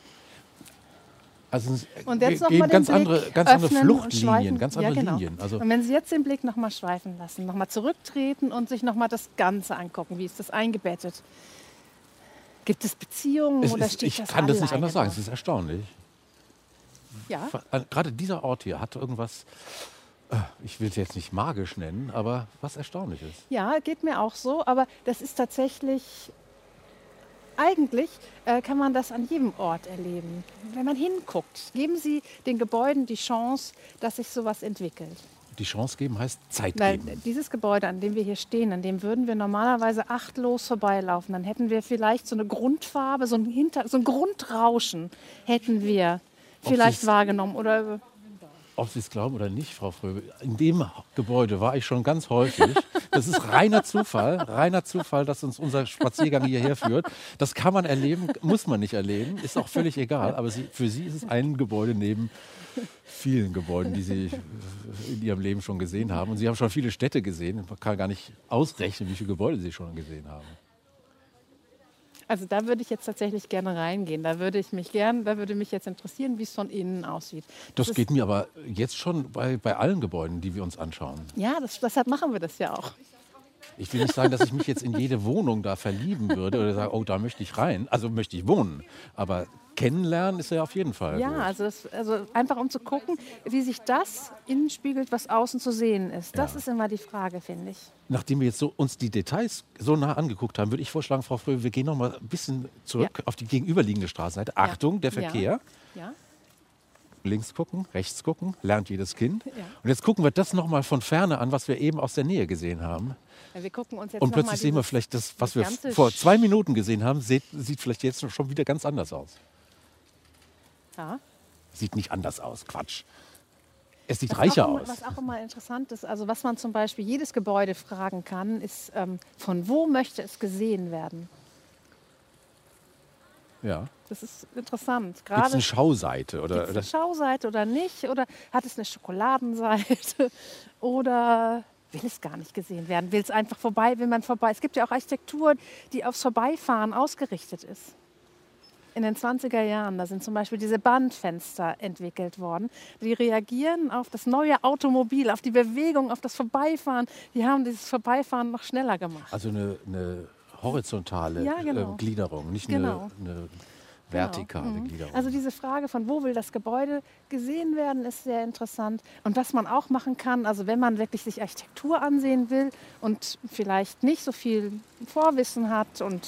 Also es und jetzt noch mal ganz Blick andere, ganz andere Fluchtlinien, ganz Ja, andere genau. Linien. Also und wenn Sie jetzt den Blick noch mal schweifen lassen, noch mal zurücktreten und sich noch mal das Ganze angucken, wie ist das eingebettet? Gibt es Beziehungen es oder ist, steht ich das kann das nicht anders sagen. Es ist erstaunlich. Ja, Äh, Gerade dieser Ort hier hat irgendwas, äh, ich will es jetzt nicht magisch nennen, aber was Erstaunliches. Ja, geht mir auch so, aber das ist tatsächlich, eigentlich äh, kann man das an jedem Ort erleben. Wenn man hinguckt, geben Sie den Gebäuden die Chance, dass sich sowas entwickelt. Die Chance geben heißt Zeit Weil geben. dieses Gebäude, an dem wir hier stehen, an dem würden wir normalerweise achtlos vorbeilaufen. Dann hätten wir vielleicht so eine Grundfarbe, so ein, Hinter so ein Grundrauschen hätten wir vielleicht wahrgenommen. Oder Ob Sie es glauben oder nicht, Frau Fröbe, in dem Gebäude war ich schon ganz häufig. Das ist reiner Zufall, reiner Zufall, dass uns unser Spaziergang hierher führt. Das kann man erleben, muss man nicht erleben, ist auch völlig egal. Aber sie, für Sie ist es ein Gebäude neben vielen Gebäuden, die Sie in Ihrem Leben schon gesehen haben. Und Sie haben schon viele Städte gesehen. Man kann gar nicht ausrechnen, wie viele Gebäude Sie schon gesehen haben. Also da würde ich jetzt tatsächlich gerne reingehen. Da würde ich mich gern, da würde mich jetzt interessieren, wie es von innen aussieht. Das ist- geht mir aber jetzt schon bei, bei allen Gebäuden, die wir uns anschauen. Ja, das, deshalb machen wir das ja auch. Ich will nicht sagen, dass ich mich jetzt in jede Wohnung da verlieben würde oder sagen, oh, da möchte ich rein. Also möchte ich wohnen. Aber kennenlernen ist ja auf jeden Fall. Ja, also, das, also einfach um zu gucken, wie sich das innen spiegelt, was außen zu sehen ist. Das Ja. ist immer die Frage, finde ich. Nachdem wir jetzt so uns die Details so nah angeguckt haben, würde ich vorschlagen, Frau Fröbe, wir gehen noch mal ein bisschen zurück auf die gegenüberliegende Straßenseite. Achtung, der Ja. Verkehr. Ja? Links gucken, rechts gucken, lernt jedes Kind. Ja. Und jetzt gucken wir das noch mal von ferne an, was wir eben aus der Nähe gesehen haben. Ja, wir gucken uns jetzt Und plötzlich sehen wir vielleicht das, was wir vor zwei Minuten gesehen haben, sieht, sieht vielleicht jetzt schon wieder ganz anders aus. Ja. Sieht nicht anders aus, Quatsch. Es sieht Was reicher immer, aus. Was auch immer interessant ist, also was man zum Beispiel jedes Gebäude fragen kann, ist, ähm, von wo möchte es gesehen werden? Ja. Das ist interessant. Gibt es eine Schauseite? Oder, Gibt's eine Schauseite oder nicht? Oder hat es eine Schokoladenseite? Oder will es gar nicht gesehen werden? Will es einfach vorbei, will man vorbei? Es gibt ja auch Architektur, die aufs Vorbeifahren ausgerichtet ist. In den 20er Jahren, da sind zum Beispiel diese Bandfenster entwickelt worden. Die reagieren auf das neue Automobil, auf die Bewegung, auf das Vorbeifahren. Die haben dieses Vorbeifahren noch schneller gemacht. also eine, eine horizontale Ja, genau. äh, Gliederung, nicht Genau. eine, eine vertikale Genau. Gliederung. Also diese Frage von wo will das Gebäude gesehen werden, ist sehr interessant. Und was man auch machen kann, also wenn man wirklich sich Architektur ansehen will und vielleicht nicht so viel Vorwissen hat und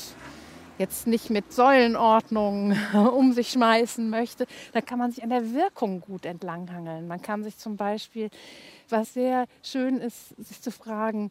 jetzt nicht mit Säulenordnung um sich schmeißen möchte, dann kann man sich an der Wirkung gut entlanghangeln. Man kann sich zum Beispiel, was sehr schön ist, sich zu fragen,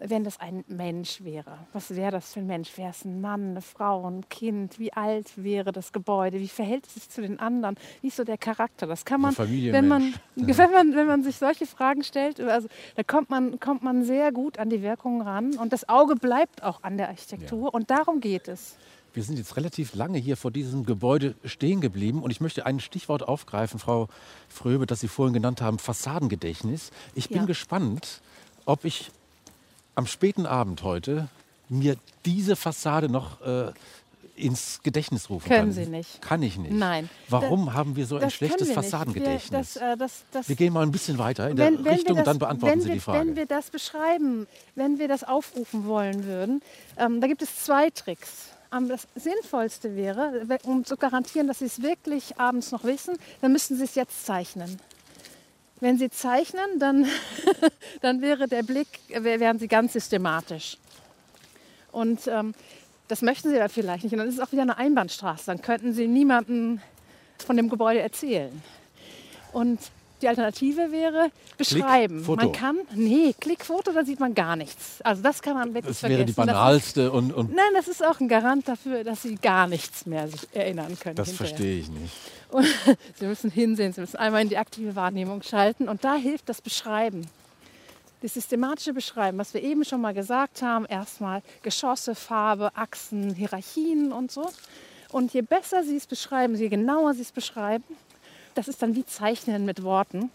wenn das ein Mensch wäre, was wäre das für ein Mensch? Wäre es ein Mann, eine Frau, ein Kind? Wie alt wäre das Gebäude? Wie verhält es sich zu den anderen? Wie ist so der Charakter? Das kann man, wenn man, Familienmensch. wenn man, wenn man sich solche Fragen stellt, also da kommt man, kommt man sehr gut an die Wirkungen ran und das Auge bleibt auch an der Architektur und darum geht es. Wir sind jetzt relativ lange hier vor diesem Gebäude stehen geblieben und ich möchte ein Stichwort aufgreifen, Frau Fröbe, das Sie vorhin genannt haben, Fassadengedächtnis. Ich bin Ja. gespannt, ob ich am späten Abend heute mir diese Fassade noch äh, ins Gedächtnis rufen Können kann. Sie nicht. Kann ich nicht. Nein. Warum haben wir so ein Das schlechtes wir. Fassadengedächtnis? Wir, das, äh, das, das, wir gehen mal ein bisschen weiter in der Richtung wir und dann beantworten wenn Sie wir, die Frage. Wenn wir das beschreiben, wenn wir das aufrufen wollen würden, ähm, da gibt es zwei Tricks. Das Sinnvollste wäre, um zu garantieren, dass Sie es wirklich abends noch wissen, dann müssten Sie es jetzt zeichnen. Wenn Sie zeichnen, dann, dann wäre der Blick, wär- wären Sie ganz systematisch. Und ähm, das möchten Sie aber vielleicht nicht. Und dann ist es auch wieder eine Einbahnstraße. Dann könnten Sie niemandem von dem Gebäude erzählen. Und die Alternative wäre beschreiben. Foto. Man kann, nee, Klickfoto, da sieht man gar nichts. Also das kann man wirklich das wäre die vergessen. Das banalste und, und nein, das ist auch ein Garant dafür, dass Sie gar nichts mehr sich erinnern können. das hinterher. verstehe ich nicht. Und Sie müssen hinsehen, Sie müssen einmal in die aktive Wahrnehmung schalten und da hilft das Beschreiben. Das systematische Beschreiben, was wir eben schon mal gesagt haben, erstmal Geschosse, Farbe, Achsen, Hierarchien und so. Und je besser Sie es beschreiben, je genauer Sie es beschreiben, das ist dann wie Zeichnen mit Worten,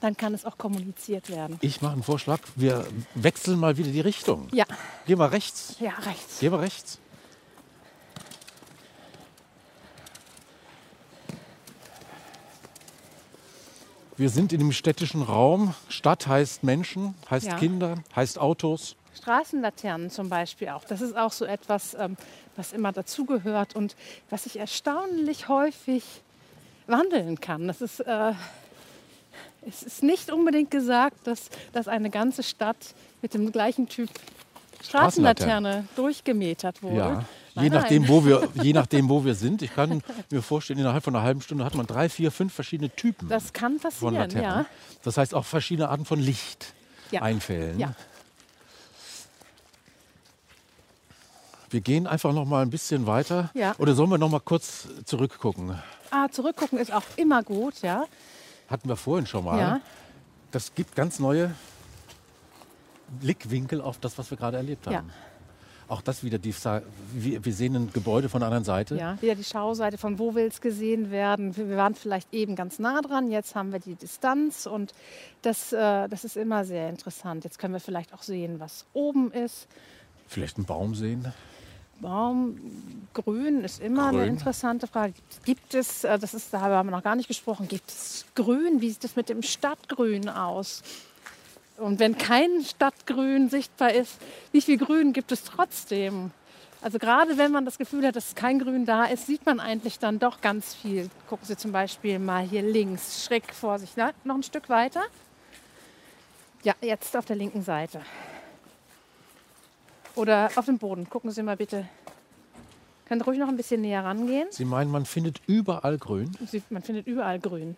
dann kann es auch kommuniziert werden. Ich mache einen Vorschlag. Wir wechseln mal wieder die Richtung. Ja, Gehen wir rechts. ja, rechts. Gehen wir rechts. Wir sind in dem städtischen Raum. Stadt heißt Menschen, heißt Ja. Kinder, heißt Autos. Straßenlaternen zum Beispiel auch. Das ist auch so etwas, ähm, was immer dazugehört und was sich erstaunlich häufig wandeln kann. Das ist, äh, es ist nicht unbedingt gesagt, dass, dass eine ganze Stadt mit dem gleichen Typ Straßenlaterne durchgemetert wurde. Ja. Nein, Je nein. nachdem, wo wir, je nachdem, wo wir sind. Ich kann mir vorstellen, innerhalb von einer halben Stunde hat man drei, vier, fünf verschiedene Typen Das kann von passieren, Laternen. ja. Das heißt auch verschiedene Arten von Licht Ja. einfällen. Ja. Wir gehen einfach noch mal ein bisschen weiter. Ja. Oder sollen wir noch mal kurz zurückgucken? Ah, zurückgucken ist auch immer gut, ja. Hatten wir vorhin schon mal. Ja. Das gibt ganz neue Blickwinkel auf das, was wir gerade erlebt haben. Ja. Auch das wieder, die, wir, sehen ein Gebäude von der anderen Seite. Ja, wieder die Schauseite, von wo will es gesehen werden. Wir wir waren vielleicht eben ganz nah dran, jetzt haben wir die Distanz und das, äh, das ist immer sehr interessant. Jetzt können wir vielleicht auch sehen, was oben ist. Vielleicht einen Baum sehen. Baum, Grün ist immer eine Grün. interessante Frage. Gibt es, äh, das ist, da haben wir noch gar nicht gesprochen, gibt es Grün? Wie sieht es mit dem Stadtgrün aus? Und wenn kein Stadtgrün sichtbar ist, wie viel Grün gibt es trotzdem? Also gerade wenn man das Gefühl hat, dass kein Grün da ist, sieht man eigentlich dann doch ganz viel. Gucken Sie zum Beispiel mal hier links, schräg vor sich. Na, noch ein Stück weiter. Ja, jetzt auf der linken Seite. Oder auf dem Boden. Gucken Sie mal bitte. Können ruhig noch ein bisschen näher rangehen. Sie meinen, man findet überall Grün? Sie, man findet überall Grün.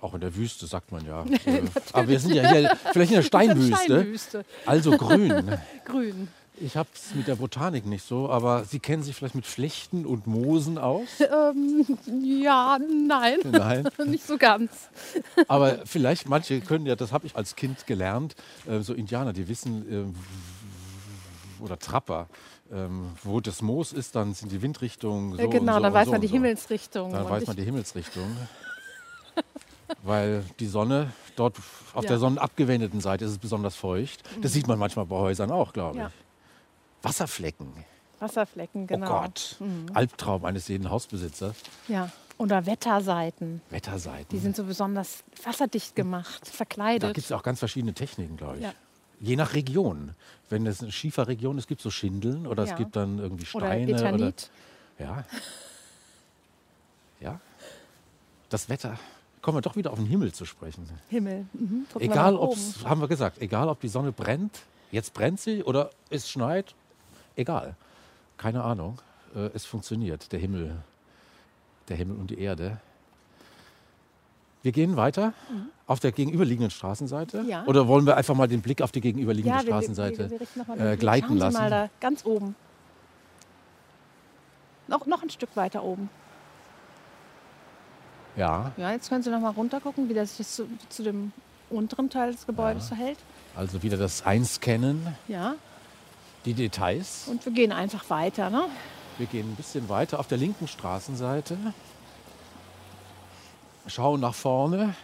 Auch in der Wüste, sagt man ja. Äh, Aber wir sind ja hier vielleicht in der Steinwüste. Steinwüste. Also grün. Grün. Ich habe es mit der Botanik nicht so, aber Sie kennen sich vielleicht mit Flechten und Moosen aus? Ähm, ja, nein. Nein. nicht so ganz. Aber vielleicht, manche können ja, das habe ich als Kind gelernt, äh, so Indianer, die wissen, äh, oder Trapper, ähm, wo das Moos ist, dann sind die Windrichtungen so Ja, genau, und so dann weiß so man die so. Himmelsrichtung. Dann weiß ich- man die Himmelsrichtung. Weil die Sonne dort auf Ja. der sonnenabgewendeten Seite ist es besonders feucht. Das sieht man manchmal bei Häusern auch, glaube ich. Ja. Wasserflecken. Wasserflecken, genau. Oh Gott. Albtraum eines jeden Hausbesitzers. Ja. Oder Wetterseiten. Wetterseiten. Die sind so besonders wasserdicht gemacht, da verkleidet. gibt es auch ganz verschiedene Techniken, glaube ich. Ja. Je nach Region. Wenn es eine Schieferregion ist, gibt es so Schindeln oder Ja. es gibt dann irgendwie Oder Steine. Eternit. ja. Ja. Das Wetter. Kommen wir doch wieder auf den Himmel zu sprechen. Himmel. Mhm. Egal, ob haben wir gesagt, egal ob die Sonne brennt, jetzt brennt sie oder es schneit, egal. Keine Ahnung. Äh, es funktioniert, der Himmel, der Himmel und die Erde. Wir gehen weiter auf der gegenüberliegenden Straßenseite. Mhm. Ja. Oder wollen wir einfach mal den Blick auf die gegenüberliegende Ja, wir, Straßenseite wir, wir äh, gleiten Schauen Sie lassen? mal da ganz oben. Noch, noch ein Stück weiter oben. Ja, Ja, jetzt können Sie noch mal runter gucken, wie das sich zu, zu dem unteren Teil des Gebäudes verhält. also wieder das Einscannen, Ja, die Details. und wir gehen einfach weiter. Ne? Wir gehen ein bisschen weiter auf der linken Straßenseite. Schauen nach vorne.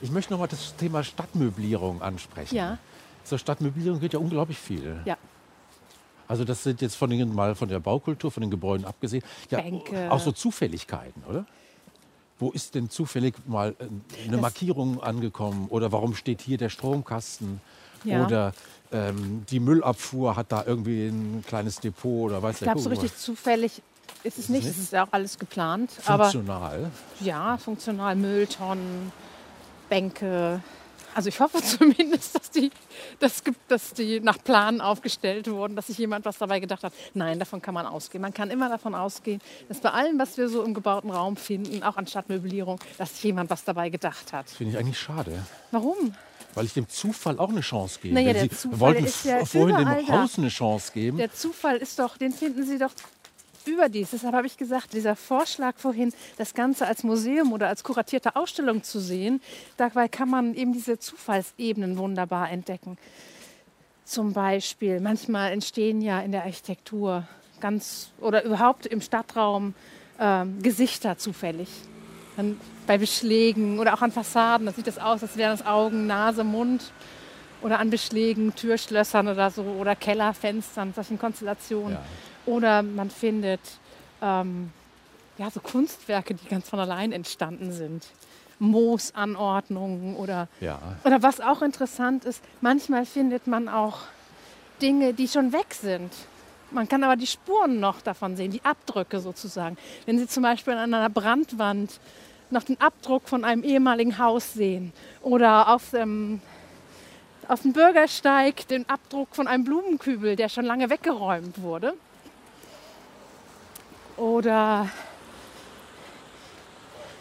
Ich möchte noch mal das Thema Stadtmöblierung ansprechen. Ja, Zur Stadtmöblierung geht ja unglaublich viel. ja. Also das sind jetzt von den, mal von der Baukultur, von den Gebäuden abgesehen, ja, Bänke. auch so Zufälligkeiten, oder? Wo ist denn zufällig mal äh, eine Das- Markierung angekommen? Oder warum steht hier der Stromkasten? Ja. Oder ähm, die Müllabfuhr hat da irgendwie ein kleines Depot oder weiß Ich glaube, so richtig zufällig ist es nicht. nicht? Es ist ja auch alles geplant. Aber Funktional. ja, funktional. Mülltonnen, Bänke. Also ich hoffe zumindest, dass die, das gibt, dass die nach Plan aufgestellt wurden, dass sich jemand was dabei gedacht hat. Nein, davon kann man ausgehen. Man kann immer davon ausgehen, dass bei allem, was wir so im gebauten Raum finden, auch an Stadtmöblierung, dass sich jemand was dabei gedacht hat. Finde ich eigentlich schade. Warum? Weil ich dem Zufall auch eine Chance gebe. Naja, Sie Zufall wollten ja vorhin dem. Haus eine Chance geben. Der Zufall ist doch, den finden Sie doch überdies. Deshalb habe ich gesagt, dieser Vorschlag vorhin, das Ganze als Museum oder als kuratierte Ausstellung zu sehen, dabei kann man eben diese Zufallsebenen wunderbar entdecken. Zum Beispiel, manchmal entstehen ja in der Architektur ganz oder überhaupt im Stadtraum ähm, Gesichter zufällig. Dann bei Beschlägen oder auch an Fassaden, da sieht es aus, als wären es Augen, Nase, Mund oder an Beschlägen, Türschlössern oder so oder Kellerfenstern, solchen Konstellationen. Ja. Oder man findet ähm, ja, so Kunstwerke, die ganz von allein entstanden sind. Moosanordnungen oder, Ja. oder was auch interessant ist, manchmal findet man auch Dinge, die schon weg sind. Man kann aber die Spuren noch davon sehen, die Abdrücke sozusagen. Wenn Sie zum Beispiel an einer Brandwand noch den Abdruck von einem ehemaligen Haus sehen oder auf dem, auf dem Bürgersteig den Abdruck von einem Blumenkübel, der schon lange weggeräumt wurde. Oder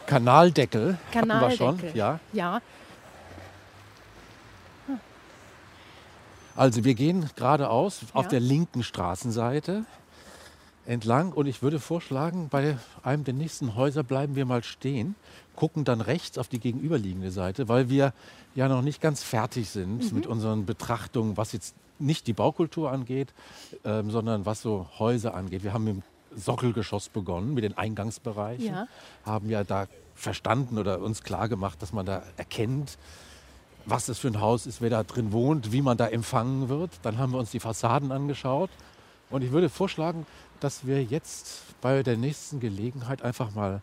Kanaldeckel, hatten wir schon. Kanaldeckel. Ja. ja, Also wir gehen geradeaus auf Ja. der linken Straßenseite entlang und ich würde vorschlagen, bei einem der nächsten Häuser bleiben wir mal stehen, gucken dann rechts auf die gegenüberliegende Seite, weil wir ja noch nicht ganz fertig sind Mhm. mit unseren Betrachtungen, was jetzt nicht die Baukultur angeht, ähm, sondern was so Häuser angeht. Wir haben im Sockelgeschoss begonnen, mit den Eingangsbereichen, Ja. haben ja da verstanden oder uns klar gemacht, dass man da erkennt, was das für ein Haus ist, wer da drin wohnt, wie man da empfangen wird. Dann haben wir uns die Fassaden angeschaut. Und ich würde vorschlagen, dass wir jetzt bei der nächsten Gelegenheit einfach mal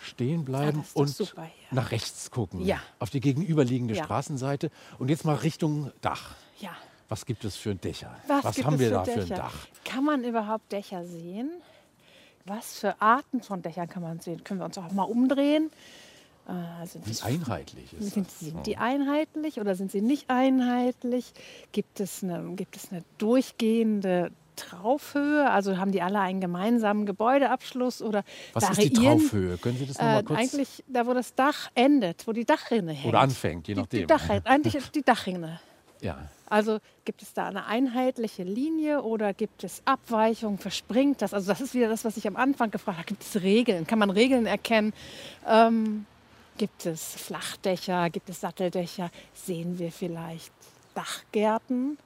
stehen bleiben doch und super hier. nach rechts gucken. Ja. Auf die gegenüberliegende Ja. Straßenseite. Und jetzt mal Richtung Dach. Ja. Was gibt es für Dächer? Was, gibt haben wir da Dächer? für ein Dach? Kann man überhaupt Dächer sehen? Was für Arten von Dächern kann man sehen? Können wir uns auch mal umdrehen? Äh, sind, Wie einheitlich ist sind, das? sind die einheitlich oder sind sie nicht einheitlich? Gibt es eine, gibt es eine durchgehende Traufhöhe? Also haben die alle einen gemeinsamen Gebäudeabschluss oder Was ist die? Traufhöhe? Können Sie das noch mal Äh, kurz? eigentlich da, wo das Dach endet, wo die Dachrinne hängt. Oder anfängt, je Die, nachdem. die Dach, eigentlich die Dachrinne. ja. Also gibt es da eine einheitliche Linie oder gibt es Abweichungen? Verspringt das? Also das ist wieder das, was ich am Anfang gefragt habe. Gibt es Regeln? Kann man Regeln erkennen? Ähm, gibt es Flachdächer? Gibt es Satteldächer? Sehen wir vielleicht Dachgärten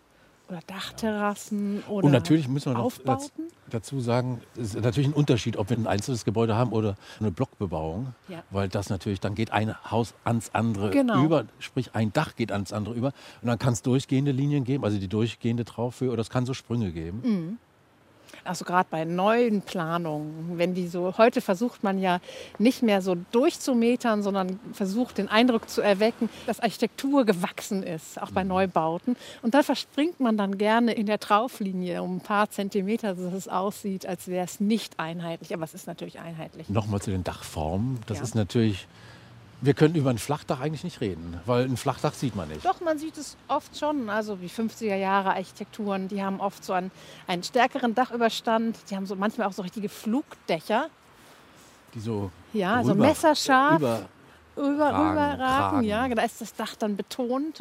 oder Dachterrassen oder Und natürlich müssen wir noch Aufbauten? Dazu sagen, es ist natürlich ein Unterschied, ob wir ein einzelnes Gebäude haben oder eine Blockbebauung. Ja. Weil das natürlich, dann geht ein Haus ans andere Genau. über, sprich ein Dach geht ans andere über. Und dann kann es durchgehende Linien geben, also die durchgehende Traufhöhe, oder es kann so Sprünge geben. Mhm. Also gerade bei neuen Planungen, wenn die so, heute versucht man ja nicht mehr so durchzumetern, sondern versucht den Eindruck zu erwecken, dass Architektur gewachsen ist, auch bei Neubauten. Und da verspringt man dann gerne in der Trauflinie um ein paar Zentimeter, dass es aussieht, als wäre es nicht einheitlich. Aber es ist natürlich einheitlich. Nochmal zu den Dachformen. Das Ja. ist natürlich, wir können über ein Flachdach eigentlich nicht reden, weil ein Flachdach sieht man nicht. Doch, man sieht es oft schon. Also wie 50er Jahre Architekturen, die haben oft so einen, einen stärkeren Dachüberstand. Die haben so manchmal auch so richtige Flugdächer. Die so Ja, so rüber- messerscharf. Über, Über, Ragen, rüberragen, Kragen. ja, da ist das Dach dann betont.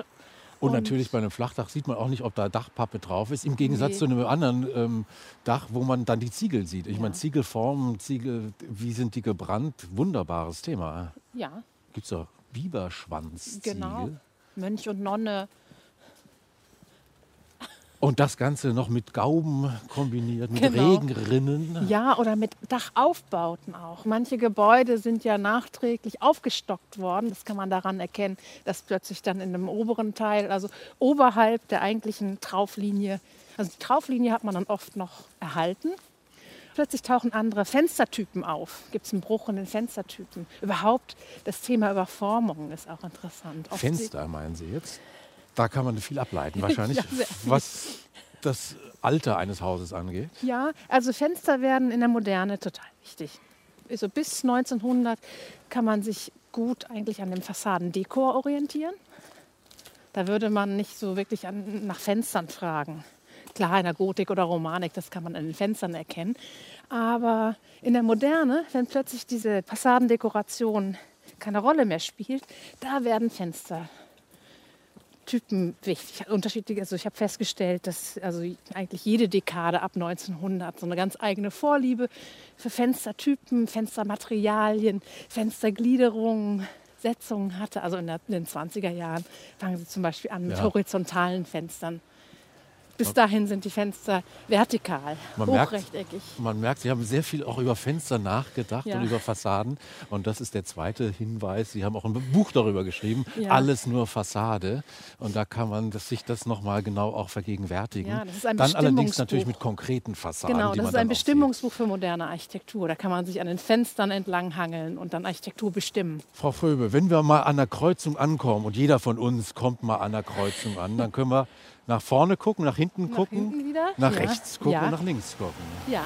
Und, Und- natürlich bei einem Flachdach sieht man auch nicht, ob da Dachpappe drauf ist. Im Gegensatz Nee. zu einem anderen ähm, Dach, wo man dann die Ziegel sieht. Ich Ja. meine, Ziegelformen, Ziegel, wie sind die gebrannt? Wunderbares Thema. Ja, Gibt es auch Biberschwanzziegel. genau. Mönch und Nonne. Und das Ganze noch mit Gauben kombiniert, mit Genau. Regenrinnen. Ja, oder mit Dachaufbauten auch. Manche Gebäude sind ja nachträglich aufgestockt worden. Das kann man daran erkennen, dass plötzlich dann in dem oberen Teil, also oberhalb der eigentlichen Trauflinie, also die Trauflinie hat man dann oft noch erhalten. Plötzlich tauchen andere Fenstertypen auf. Gibt es einen Bruch in den Fenstertypen? Überhaupt das Thema Überformung ist auch interessant. Oft Fenster meinen Sie jetzt? Da kann man viel ableiten wahrscheinlich, Ja, was das Alter eines Hauses angeht. Ja, also Fenster werden in der Moderne total wichtig. Also bis 1900 kann man sich gut eigentlich an dem Fassadendekor orientieren. Da würde man nicht so wirklich an, nach Fenstern fragen. Klar, in der Gotik oder Romanik, das kann man an den Fenstern erkennen. Aber in der Moderne, wenn plötzlich diese Fassadendekoration keine Rolle mehr spielt, da werden Fenster Typen wichtig. Unterschiedliche, also ich habe festgestellt, dass also eigentlich jede Dekade ab 1900 so eine ganz eigene Vorliebe für Fenstertypen, Fenstermaterialien, Fenstergliederungen, Setzungen hatte. Also in, der, in den 20er Jahren fangen sie zum Beispiel an mit Ja. horizontalen Fenstern. Bis dahin sind die Fenster vertikal, Man merkt- hochrechteckig. Man merkt, Sie haben sehr viel auch über Fenster nachgedacht Ja. und über Fassaden. Und das ist der zweite Hinweis. Sie haben auch ein Buch darüber geschrieben. Ja. Alles nur Fassade. Und da kann man das, sich das nochmal genau auch vergegenwärtigen. Ja, das ist ein Dann allerdings natürlich mit konkreten Fassaden. Genau, das ist ein Bestimmungsbuch für moderne Architektur. Da kann man sich an den Fenstern entlang hangeln und dann Architektur bestimmen. Frau Fröbe, wenn wir mal an der Kreuzung ankommen und jeder von uns kommt mal an der Kreuzung an, dann können wir nach vorne gucken, nach hinten gucken, hinten nach Ja. rechts gucken Ja. und nach links gucken. Ja.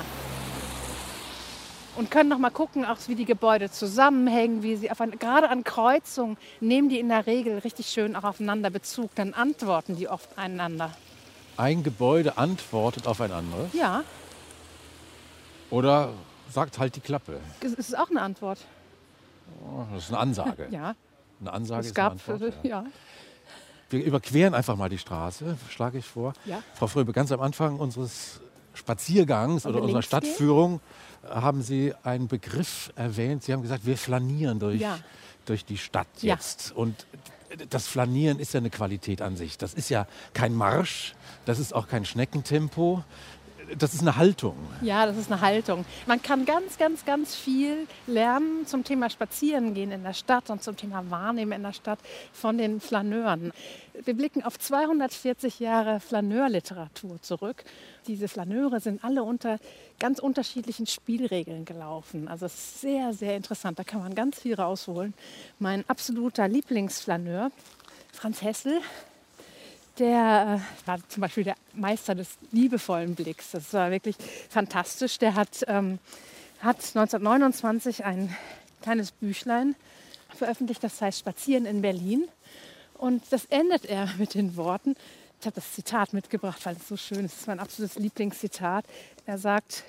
Und können noch mal gucken, auch wie die Gebäude zusammenhängen, wie sie auf gerade an Kreuzungen nehmen die in der Regel richtig schön auch aufeinander Bezug. Dann antworten die oft einander. Ein Gebäude antwortet auf ein anderes Ja, oder sagt halt die Klappe. es ist auch eine Antwort. Oh, Das ist eine Ansage. Ja, Eine Ansage es ist eine Antwort. ja. ja. Wir überqueren einfach mal die Straße, schlage ich vor. Ja. Frau Fröbe, ganz am Anfang unseres Spaziergangs oder unserer links gehen? Stadtführung haben Sie einen Begriff erwähnt. Sie haben gesagt, wir flanieren durch, Ja. durch die Stadt Ja. jetzt. Und das Flanieren ist ja eine Qualität an sich. Das ist ja kein Marsch, das ist auch kein Schneckentempo. Das ist eine Haltung. Ja, das ist eine Haltung. Man kann ganz, ganz, ganz viel lernen zum Thema Spazierengehen in der Stadt und zum Thema Wahrnehmen in der Stadt von den Flaneuren. Wir blicken auf 240 Jahre Flaneurliteratur zurück. Diese Flaneure sind alle unter ganz unterschiedlichen Spielregeln gelaufen. Also sehr, sehr interessant. Da kann man ganz viel rausholen. Mein absoluter Lieblingsflaneur, Franz Hessel, der äh, war zum Beispiel der Meister des liebevollen Blicks. Das war wirklich fantastisch. Der hat, ähm, hat 1929 ein kleines Büchlein veröffentlicht, das heißt Spazieren in Berlin. Und das endet er mit den Worten, ich habe das Zitat mitgebracht, weil es so schön ist, das ist mein absolutes Lieblingszitat. Er sagt,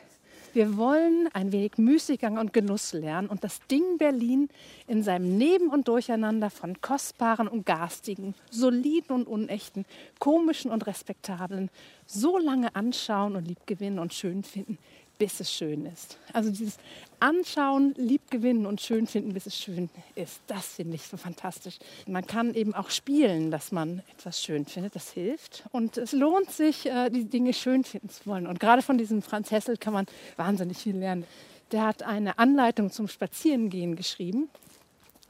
wir wollen ein wenig Müßiggang und Genuss lernen und das Ding Berlin in seinem Neben und Durcheinander von kostbaren und garstigen, soliden und unechten, komischen und respektablen so lange anschauen und liebgewinnen und schön finden, bis es schön ist. Also dieses Anschauen, Liebgewinnen und schön finden, bis es schön ist, das finde ich so fantastisch. Man kann eben auch spielen, dass man etwas schön findet, das hilft. Und es lohnt sich, äh, die Dinge schön finden zu wollen. Und gerade von diesem Franz Hessel kann man wahnsinnig viel lernen. Der hat eine Anleitung zum Spazierengehen geschrieben.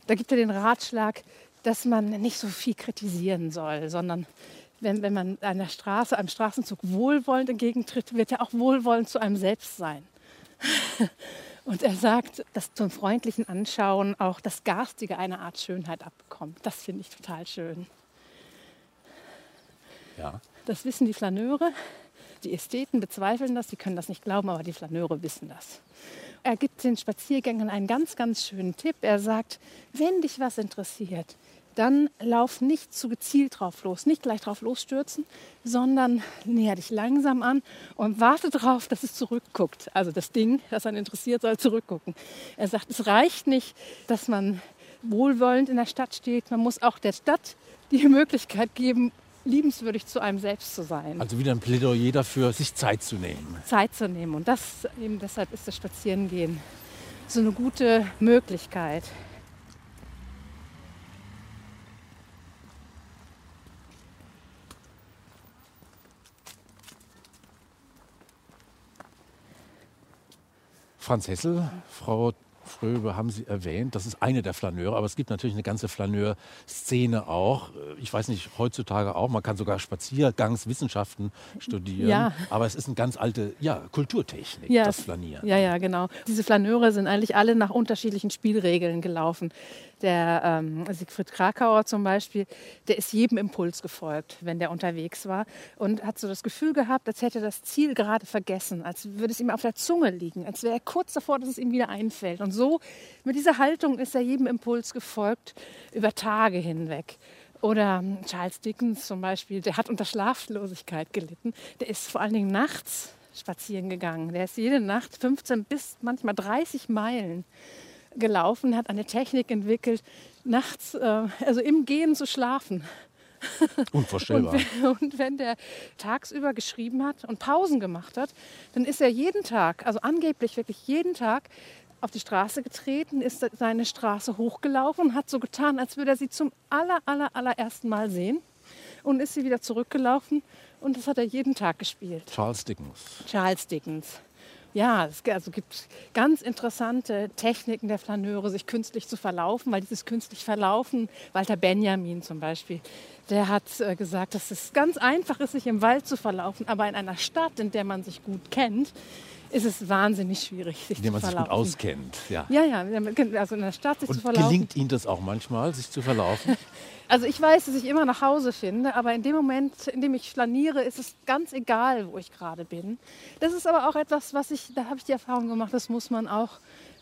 Da gibt er den Ratschlag, dass man nicht so viel kritisieren soll, sondern wenn, wenn man einer Straße, einem Straßenzug wohlwollend entgegentritt, wird er auch wohlwollend zu einem selbst sein. Und er sagt, dass zum freundlichen Anschauen auch das Garstige eine Art Schönheit abbekommt. Das finde ich total schön. Ja. Das wissen die Flaneure. Die Ästheten bezweifeln das, sie können das nicht glauben, aber die Flaneure wissen das. Er gibt den Spaziergängern einen ganz, ganz schönen Tipp. Er sagt, wenn dich was interessiert, dann lauf nicht zu gezielt drauf los, nicht gleich drauf losstürzen, sondern näher dich langsam an und warte darauf, dass es zurückguckt. Also das Ding, das einen interessiert, soll zurückgucken. Er sagt, es reicht nicht, dass man wohlwollend in der Stadt steht, man muss auch der Stadt die Möglichkeit geben, liebenswürdig zu einem selbst zu sein. Also wieder ein Plädoyer dafür, sich Zeit zu nehmen. Zeit zu nehmen. Und das eben deshalb ist das Spazierengehen so eine gute Möglichkeit. Franz Hessel, Frau Fröbe haben Sie erwähnt, das ist eine der Flaneure, aber es gibt natürlich eine ganze Flaneur-Szene auch. Ich weiß nicht, heutzutage auch. Man kann sogar Spaziergangswissenschaften studieren. Ja. Aber es ist eine ganz alte ja, Kulturtechnik, ja, das Flanieren. Ja, ja, genau. Diese Flaneure sind eigentlich alle nach unterschiedlichen Spielregeln gelaufen. Der ähm, Siegfried Krakauer zum Beispiel, der ist jedem Impuls gefolgt, wenn der unterwegs war und hat so das Gefühl gehabt, als hätte er das Ziel gerade vergessen, als würde es ihm auf der Zunge liegen, als wäre er kurz davor, dass es ihm wieder einfällt. Und so mit dieser Haltung ist er jedem Impuls gefolgt über Tage hinweg. Oder ähm, Charles Dickens zum Beispiel, der hat unter Schlaflosigkeit gelitten. Der ist vor allen Dingen nachts spazieren gegangen. Der ist jede Nacht 15 bis manchmal 30 Meilen gelaufen, hat eine Technik entwickelt, nachts, äh, also im Gehen zu schlafen. Unvorstellbar. Und, und, wenn der tagsüber geschrieben hat und Pausen gemacht hat, dann ist er jeden Tag, also angeblich wirklich jeden Tag, auf die Straße getreten, ist seine Straße hochgelaufen und hat so getan, als würde er sie zum aller, aller, allerersten Mal sehen. Und ist sie wieder zurückgelaufen und das hat er jeden Tag gespielt. Charles Dickens. Charles Dickens. Ja, es also gibt ganz interessante Techniken der Flaneure, sich künstlich zu verlaufen, weil dieses künstlich Verlaufen, Walter Benjamin zum Beispiel, der hat äh, gesagt, dass es ganz einfach ist, sich im Wald zu verlaufen, aber in einer Stadt, in der man sich gut kennt, ist es wahnsinnig schwierig, sich Indem man sich gut auskennt. Ja. ja, ja, also in der Stadt sich Und zu verlaufen. Gelingt Ihnen das auch manchmal, sich zu verlaufen? Also ich weiß, dass ich immer nach Hause finde, aber in dem Moment, in dem ich flaniere, ist es ganz egal, wo ich gerade bin. Das ist aber auch etwas, was ich, da habe ich die Erfahrung gemacht, das muss man auch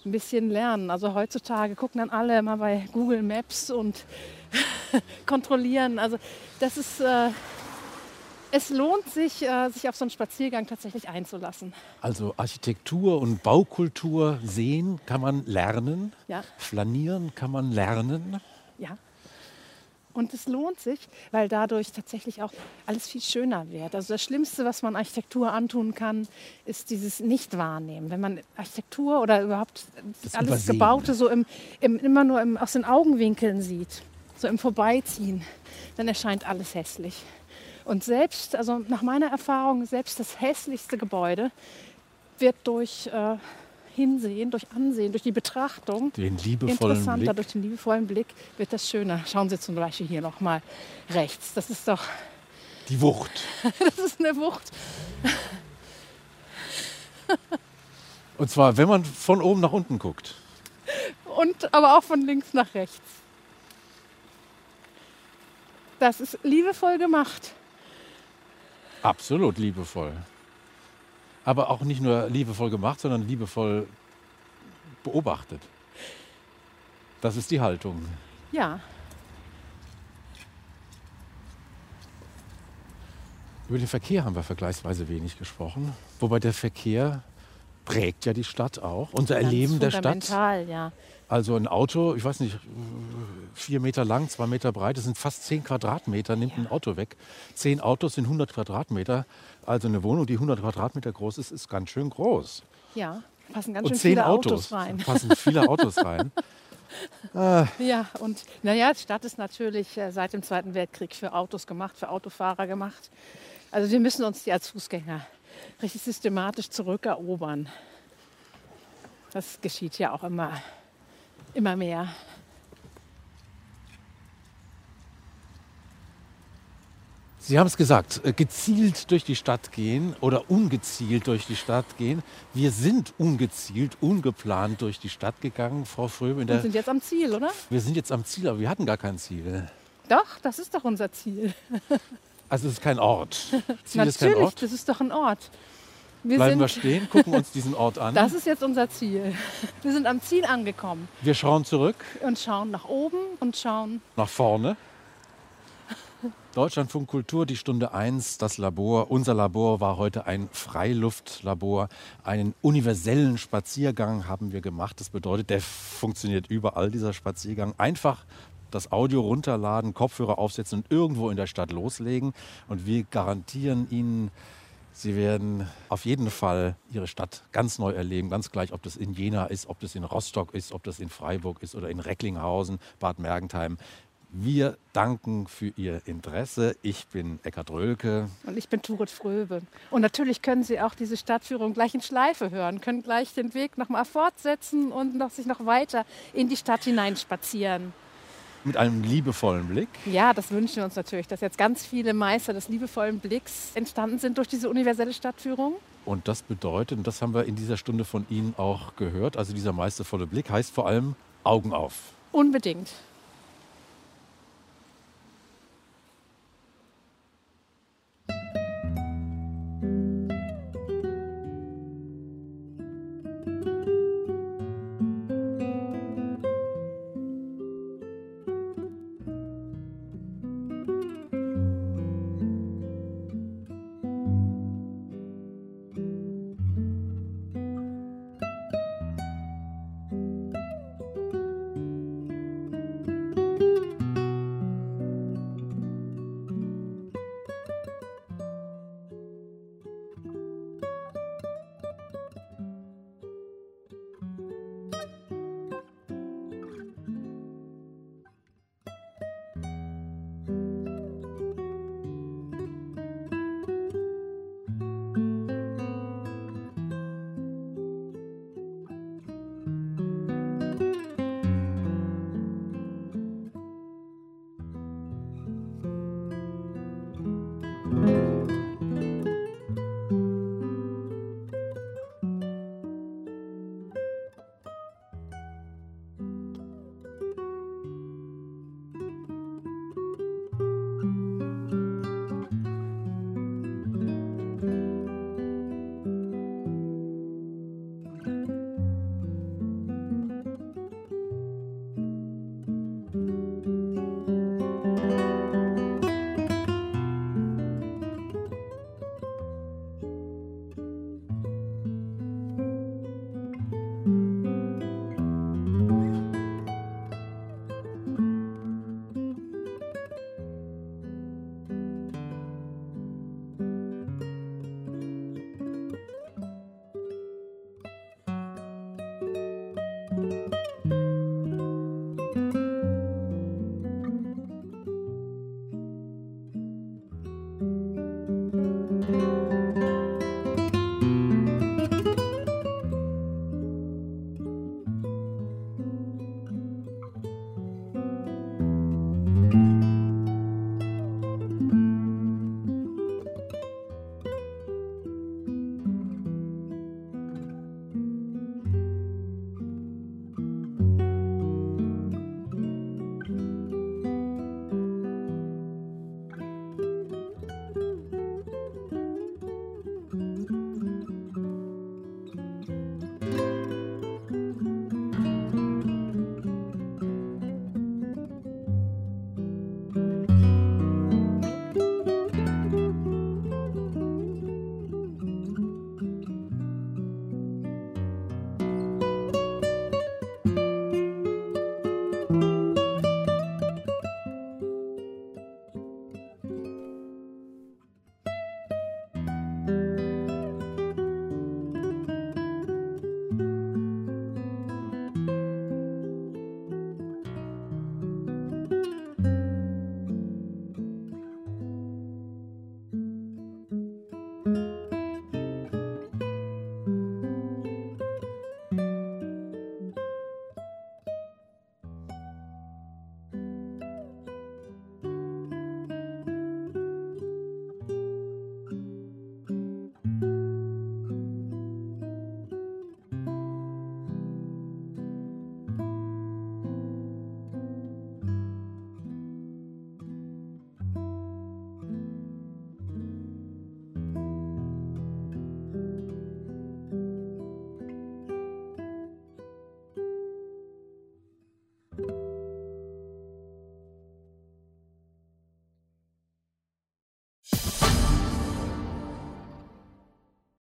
ein bisschen lernen. Also heutzutage gucken dann alle immer bei Google Maps und kontrollieren. Also das ist, äh, es lohnt sich, äh, sich auf so einen Spaziergang tatsächlich einzulassen. Also Architektur und Baukultur sehen kann man lernen. Ja. Flanieren kann man lernen. Ja. Und es lohnt sich, weil dadurch tatsächlich auch alles viel schöner wird. Also das Schlimmste, was man Architektur antun kann, ist dieses Nicht-Wahrnehmen. Wenn man Architektur oder überhaupt Das alles Übersehen. Gebaute so im, im, immer nur im, aus den Augenwinkeln sieht, so im Vorbeiziehen, dann erscheint alles hässlich. Und selbst, also nach meiner Erfahrung, selbst das hässlichste Gebäude wird durch äh, Hinsehen, durch Ansehen, durch die Betrachtung Den liebevollen interessanter, Blick. durch den liebevollen Blick wird das schöner. Schauen Sie zum Beispiel hier nochmal rechts. Das ist doch, Die Wucht. das ist eine Wucht. Und zwar, wenn man von oben nach unten guckt. Und aber auch von links nach rechts. Das ist liebevoll gemacht. Absolut liebevoll. Aber auch nicht nur liebevoll gemacht, sondern liebevoll beobachtet. Das ist die Haltung. Ja, Über den Verkehr haben wir vergleichsweise wenig gesprochen. Wobei der Verkehr prägt ja die Stadt auch. Unser ganz Erleben der Stadt. ja. Also ein Auto, ich weiß nicht, vier Meter lang, zwei Meter breit, das sind fast zehn Quadratmeter, nimmt ein Auto weg. Zehn Autos sind 100 Quadratmeter. Also eine Wohnung, die 100 Quadratmeter groß ist, ist ganz schön groß. Ja, passen ganz Und schön zehn viele Autos, Autos rein. passen viele Autos rein. Ja, und naja, die Stadt ist natürlich äh, seit dem Zweiten Weltkrieg für Autos gemacht, für Autofahrer gemacht. Also wir müssen uns die als Fußgänger richtig systematisch zurückerobern. Das geschieht ja auch immer, immer mehr. Sie haben es gesagt, äh, gezielt durch die Stadt gehen oder ungezielt durch die Stadt gehen. Wir sind ungezielt, ungeplant durch die Stadt gegangen, Frau Fröbe. In Wir sind jetzt am Ziel, oder? wir sind jetzt am Ziel, aber wir hatten gar kein Ziel. Doch, das ist doch unser Ziel. Also es ist kein Ort. Ziel ist kein Natürlich, Ort. das ist doch ein Ort. Wir Bleiben wir sind, stehen, gucken uns diesen Ort an. das ist jetzt unser Ziel. Wir sind am Ziel angekommen Wir schauen zurück, und schauen nach oben und schauen nach vorne. Deutschlandfunk Kultur, die Stunde 1, das Labor. Unser Labor war heute ein Freiluftlabor. Einen universellen Spaziergang haben wir gemacht. Das bedeutet, der funktioniert überall, dieser Spaziergang. Einfach das Audio runterladen, Kopfhörer aufsetzen und irgendwo in der Stadt loslegen. Und wir garantieren Ihnen, Sie werden auf jeden Fall Ihre Stadt ganz neu erleben, ganz gleich, ob das in Jena ist, ob das in Rostock ist, ob das in Freiburg ist oder in Recklinghausen, Bad Mergentheim. Wir danken für Ihr Interesse. Ich bin Eckhard Rölke. Und ich bin Turit Fröbe. Und natürlich können Sie auch diese Stadtführung gleich in Schleife hören, können gleich den Weg noch mal fortsetzen und noch, sich noch weiter in die Stadt hineinspazieren. Mit einem liebevollen Blick. Ja, das wünschen wir uns natürlich, dass jetzt ganz viele Meister des liebevollen Blicks entstanden sind durch diese universelle Stadtführung. Und das bedeutet, und das haben wir in dieser Stunde von Ihnen auch gehört, also dieser meistervolle Blick heißt vor allem Augen auf. Unbedingt.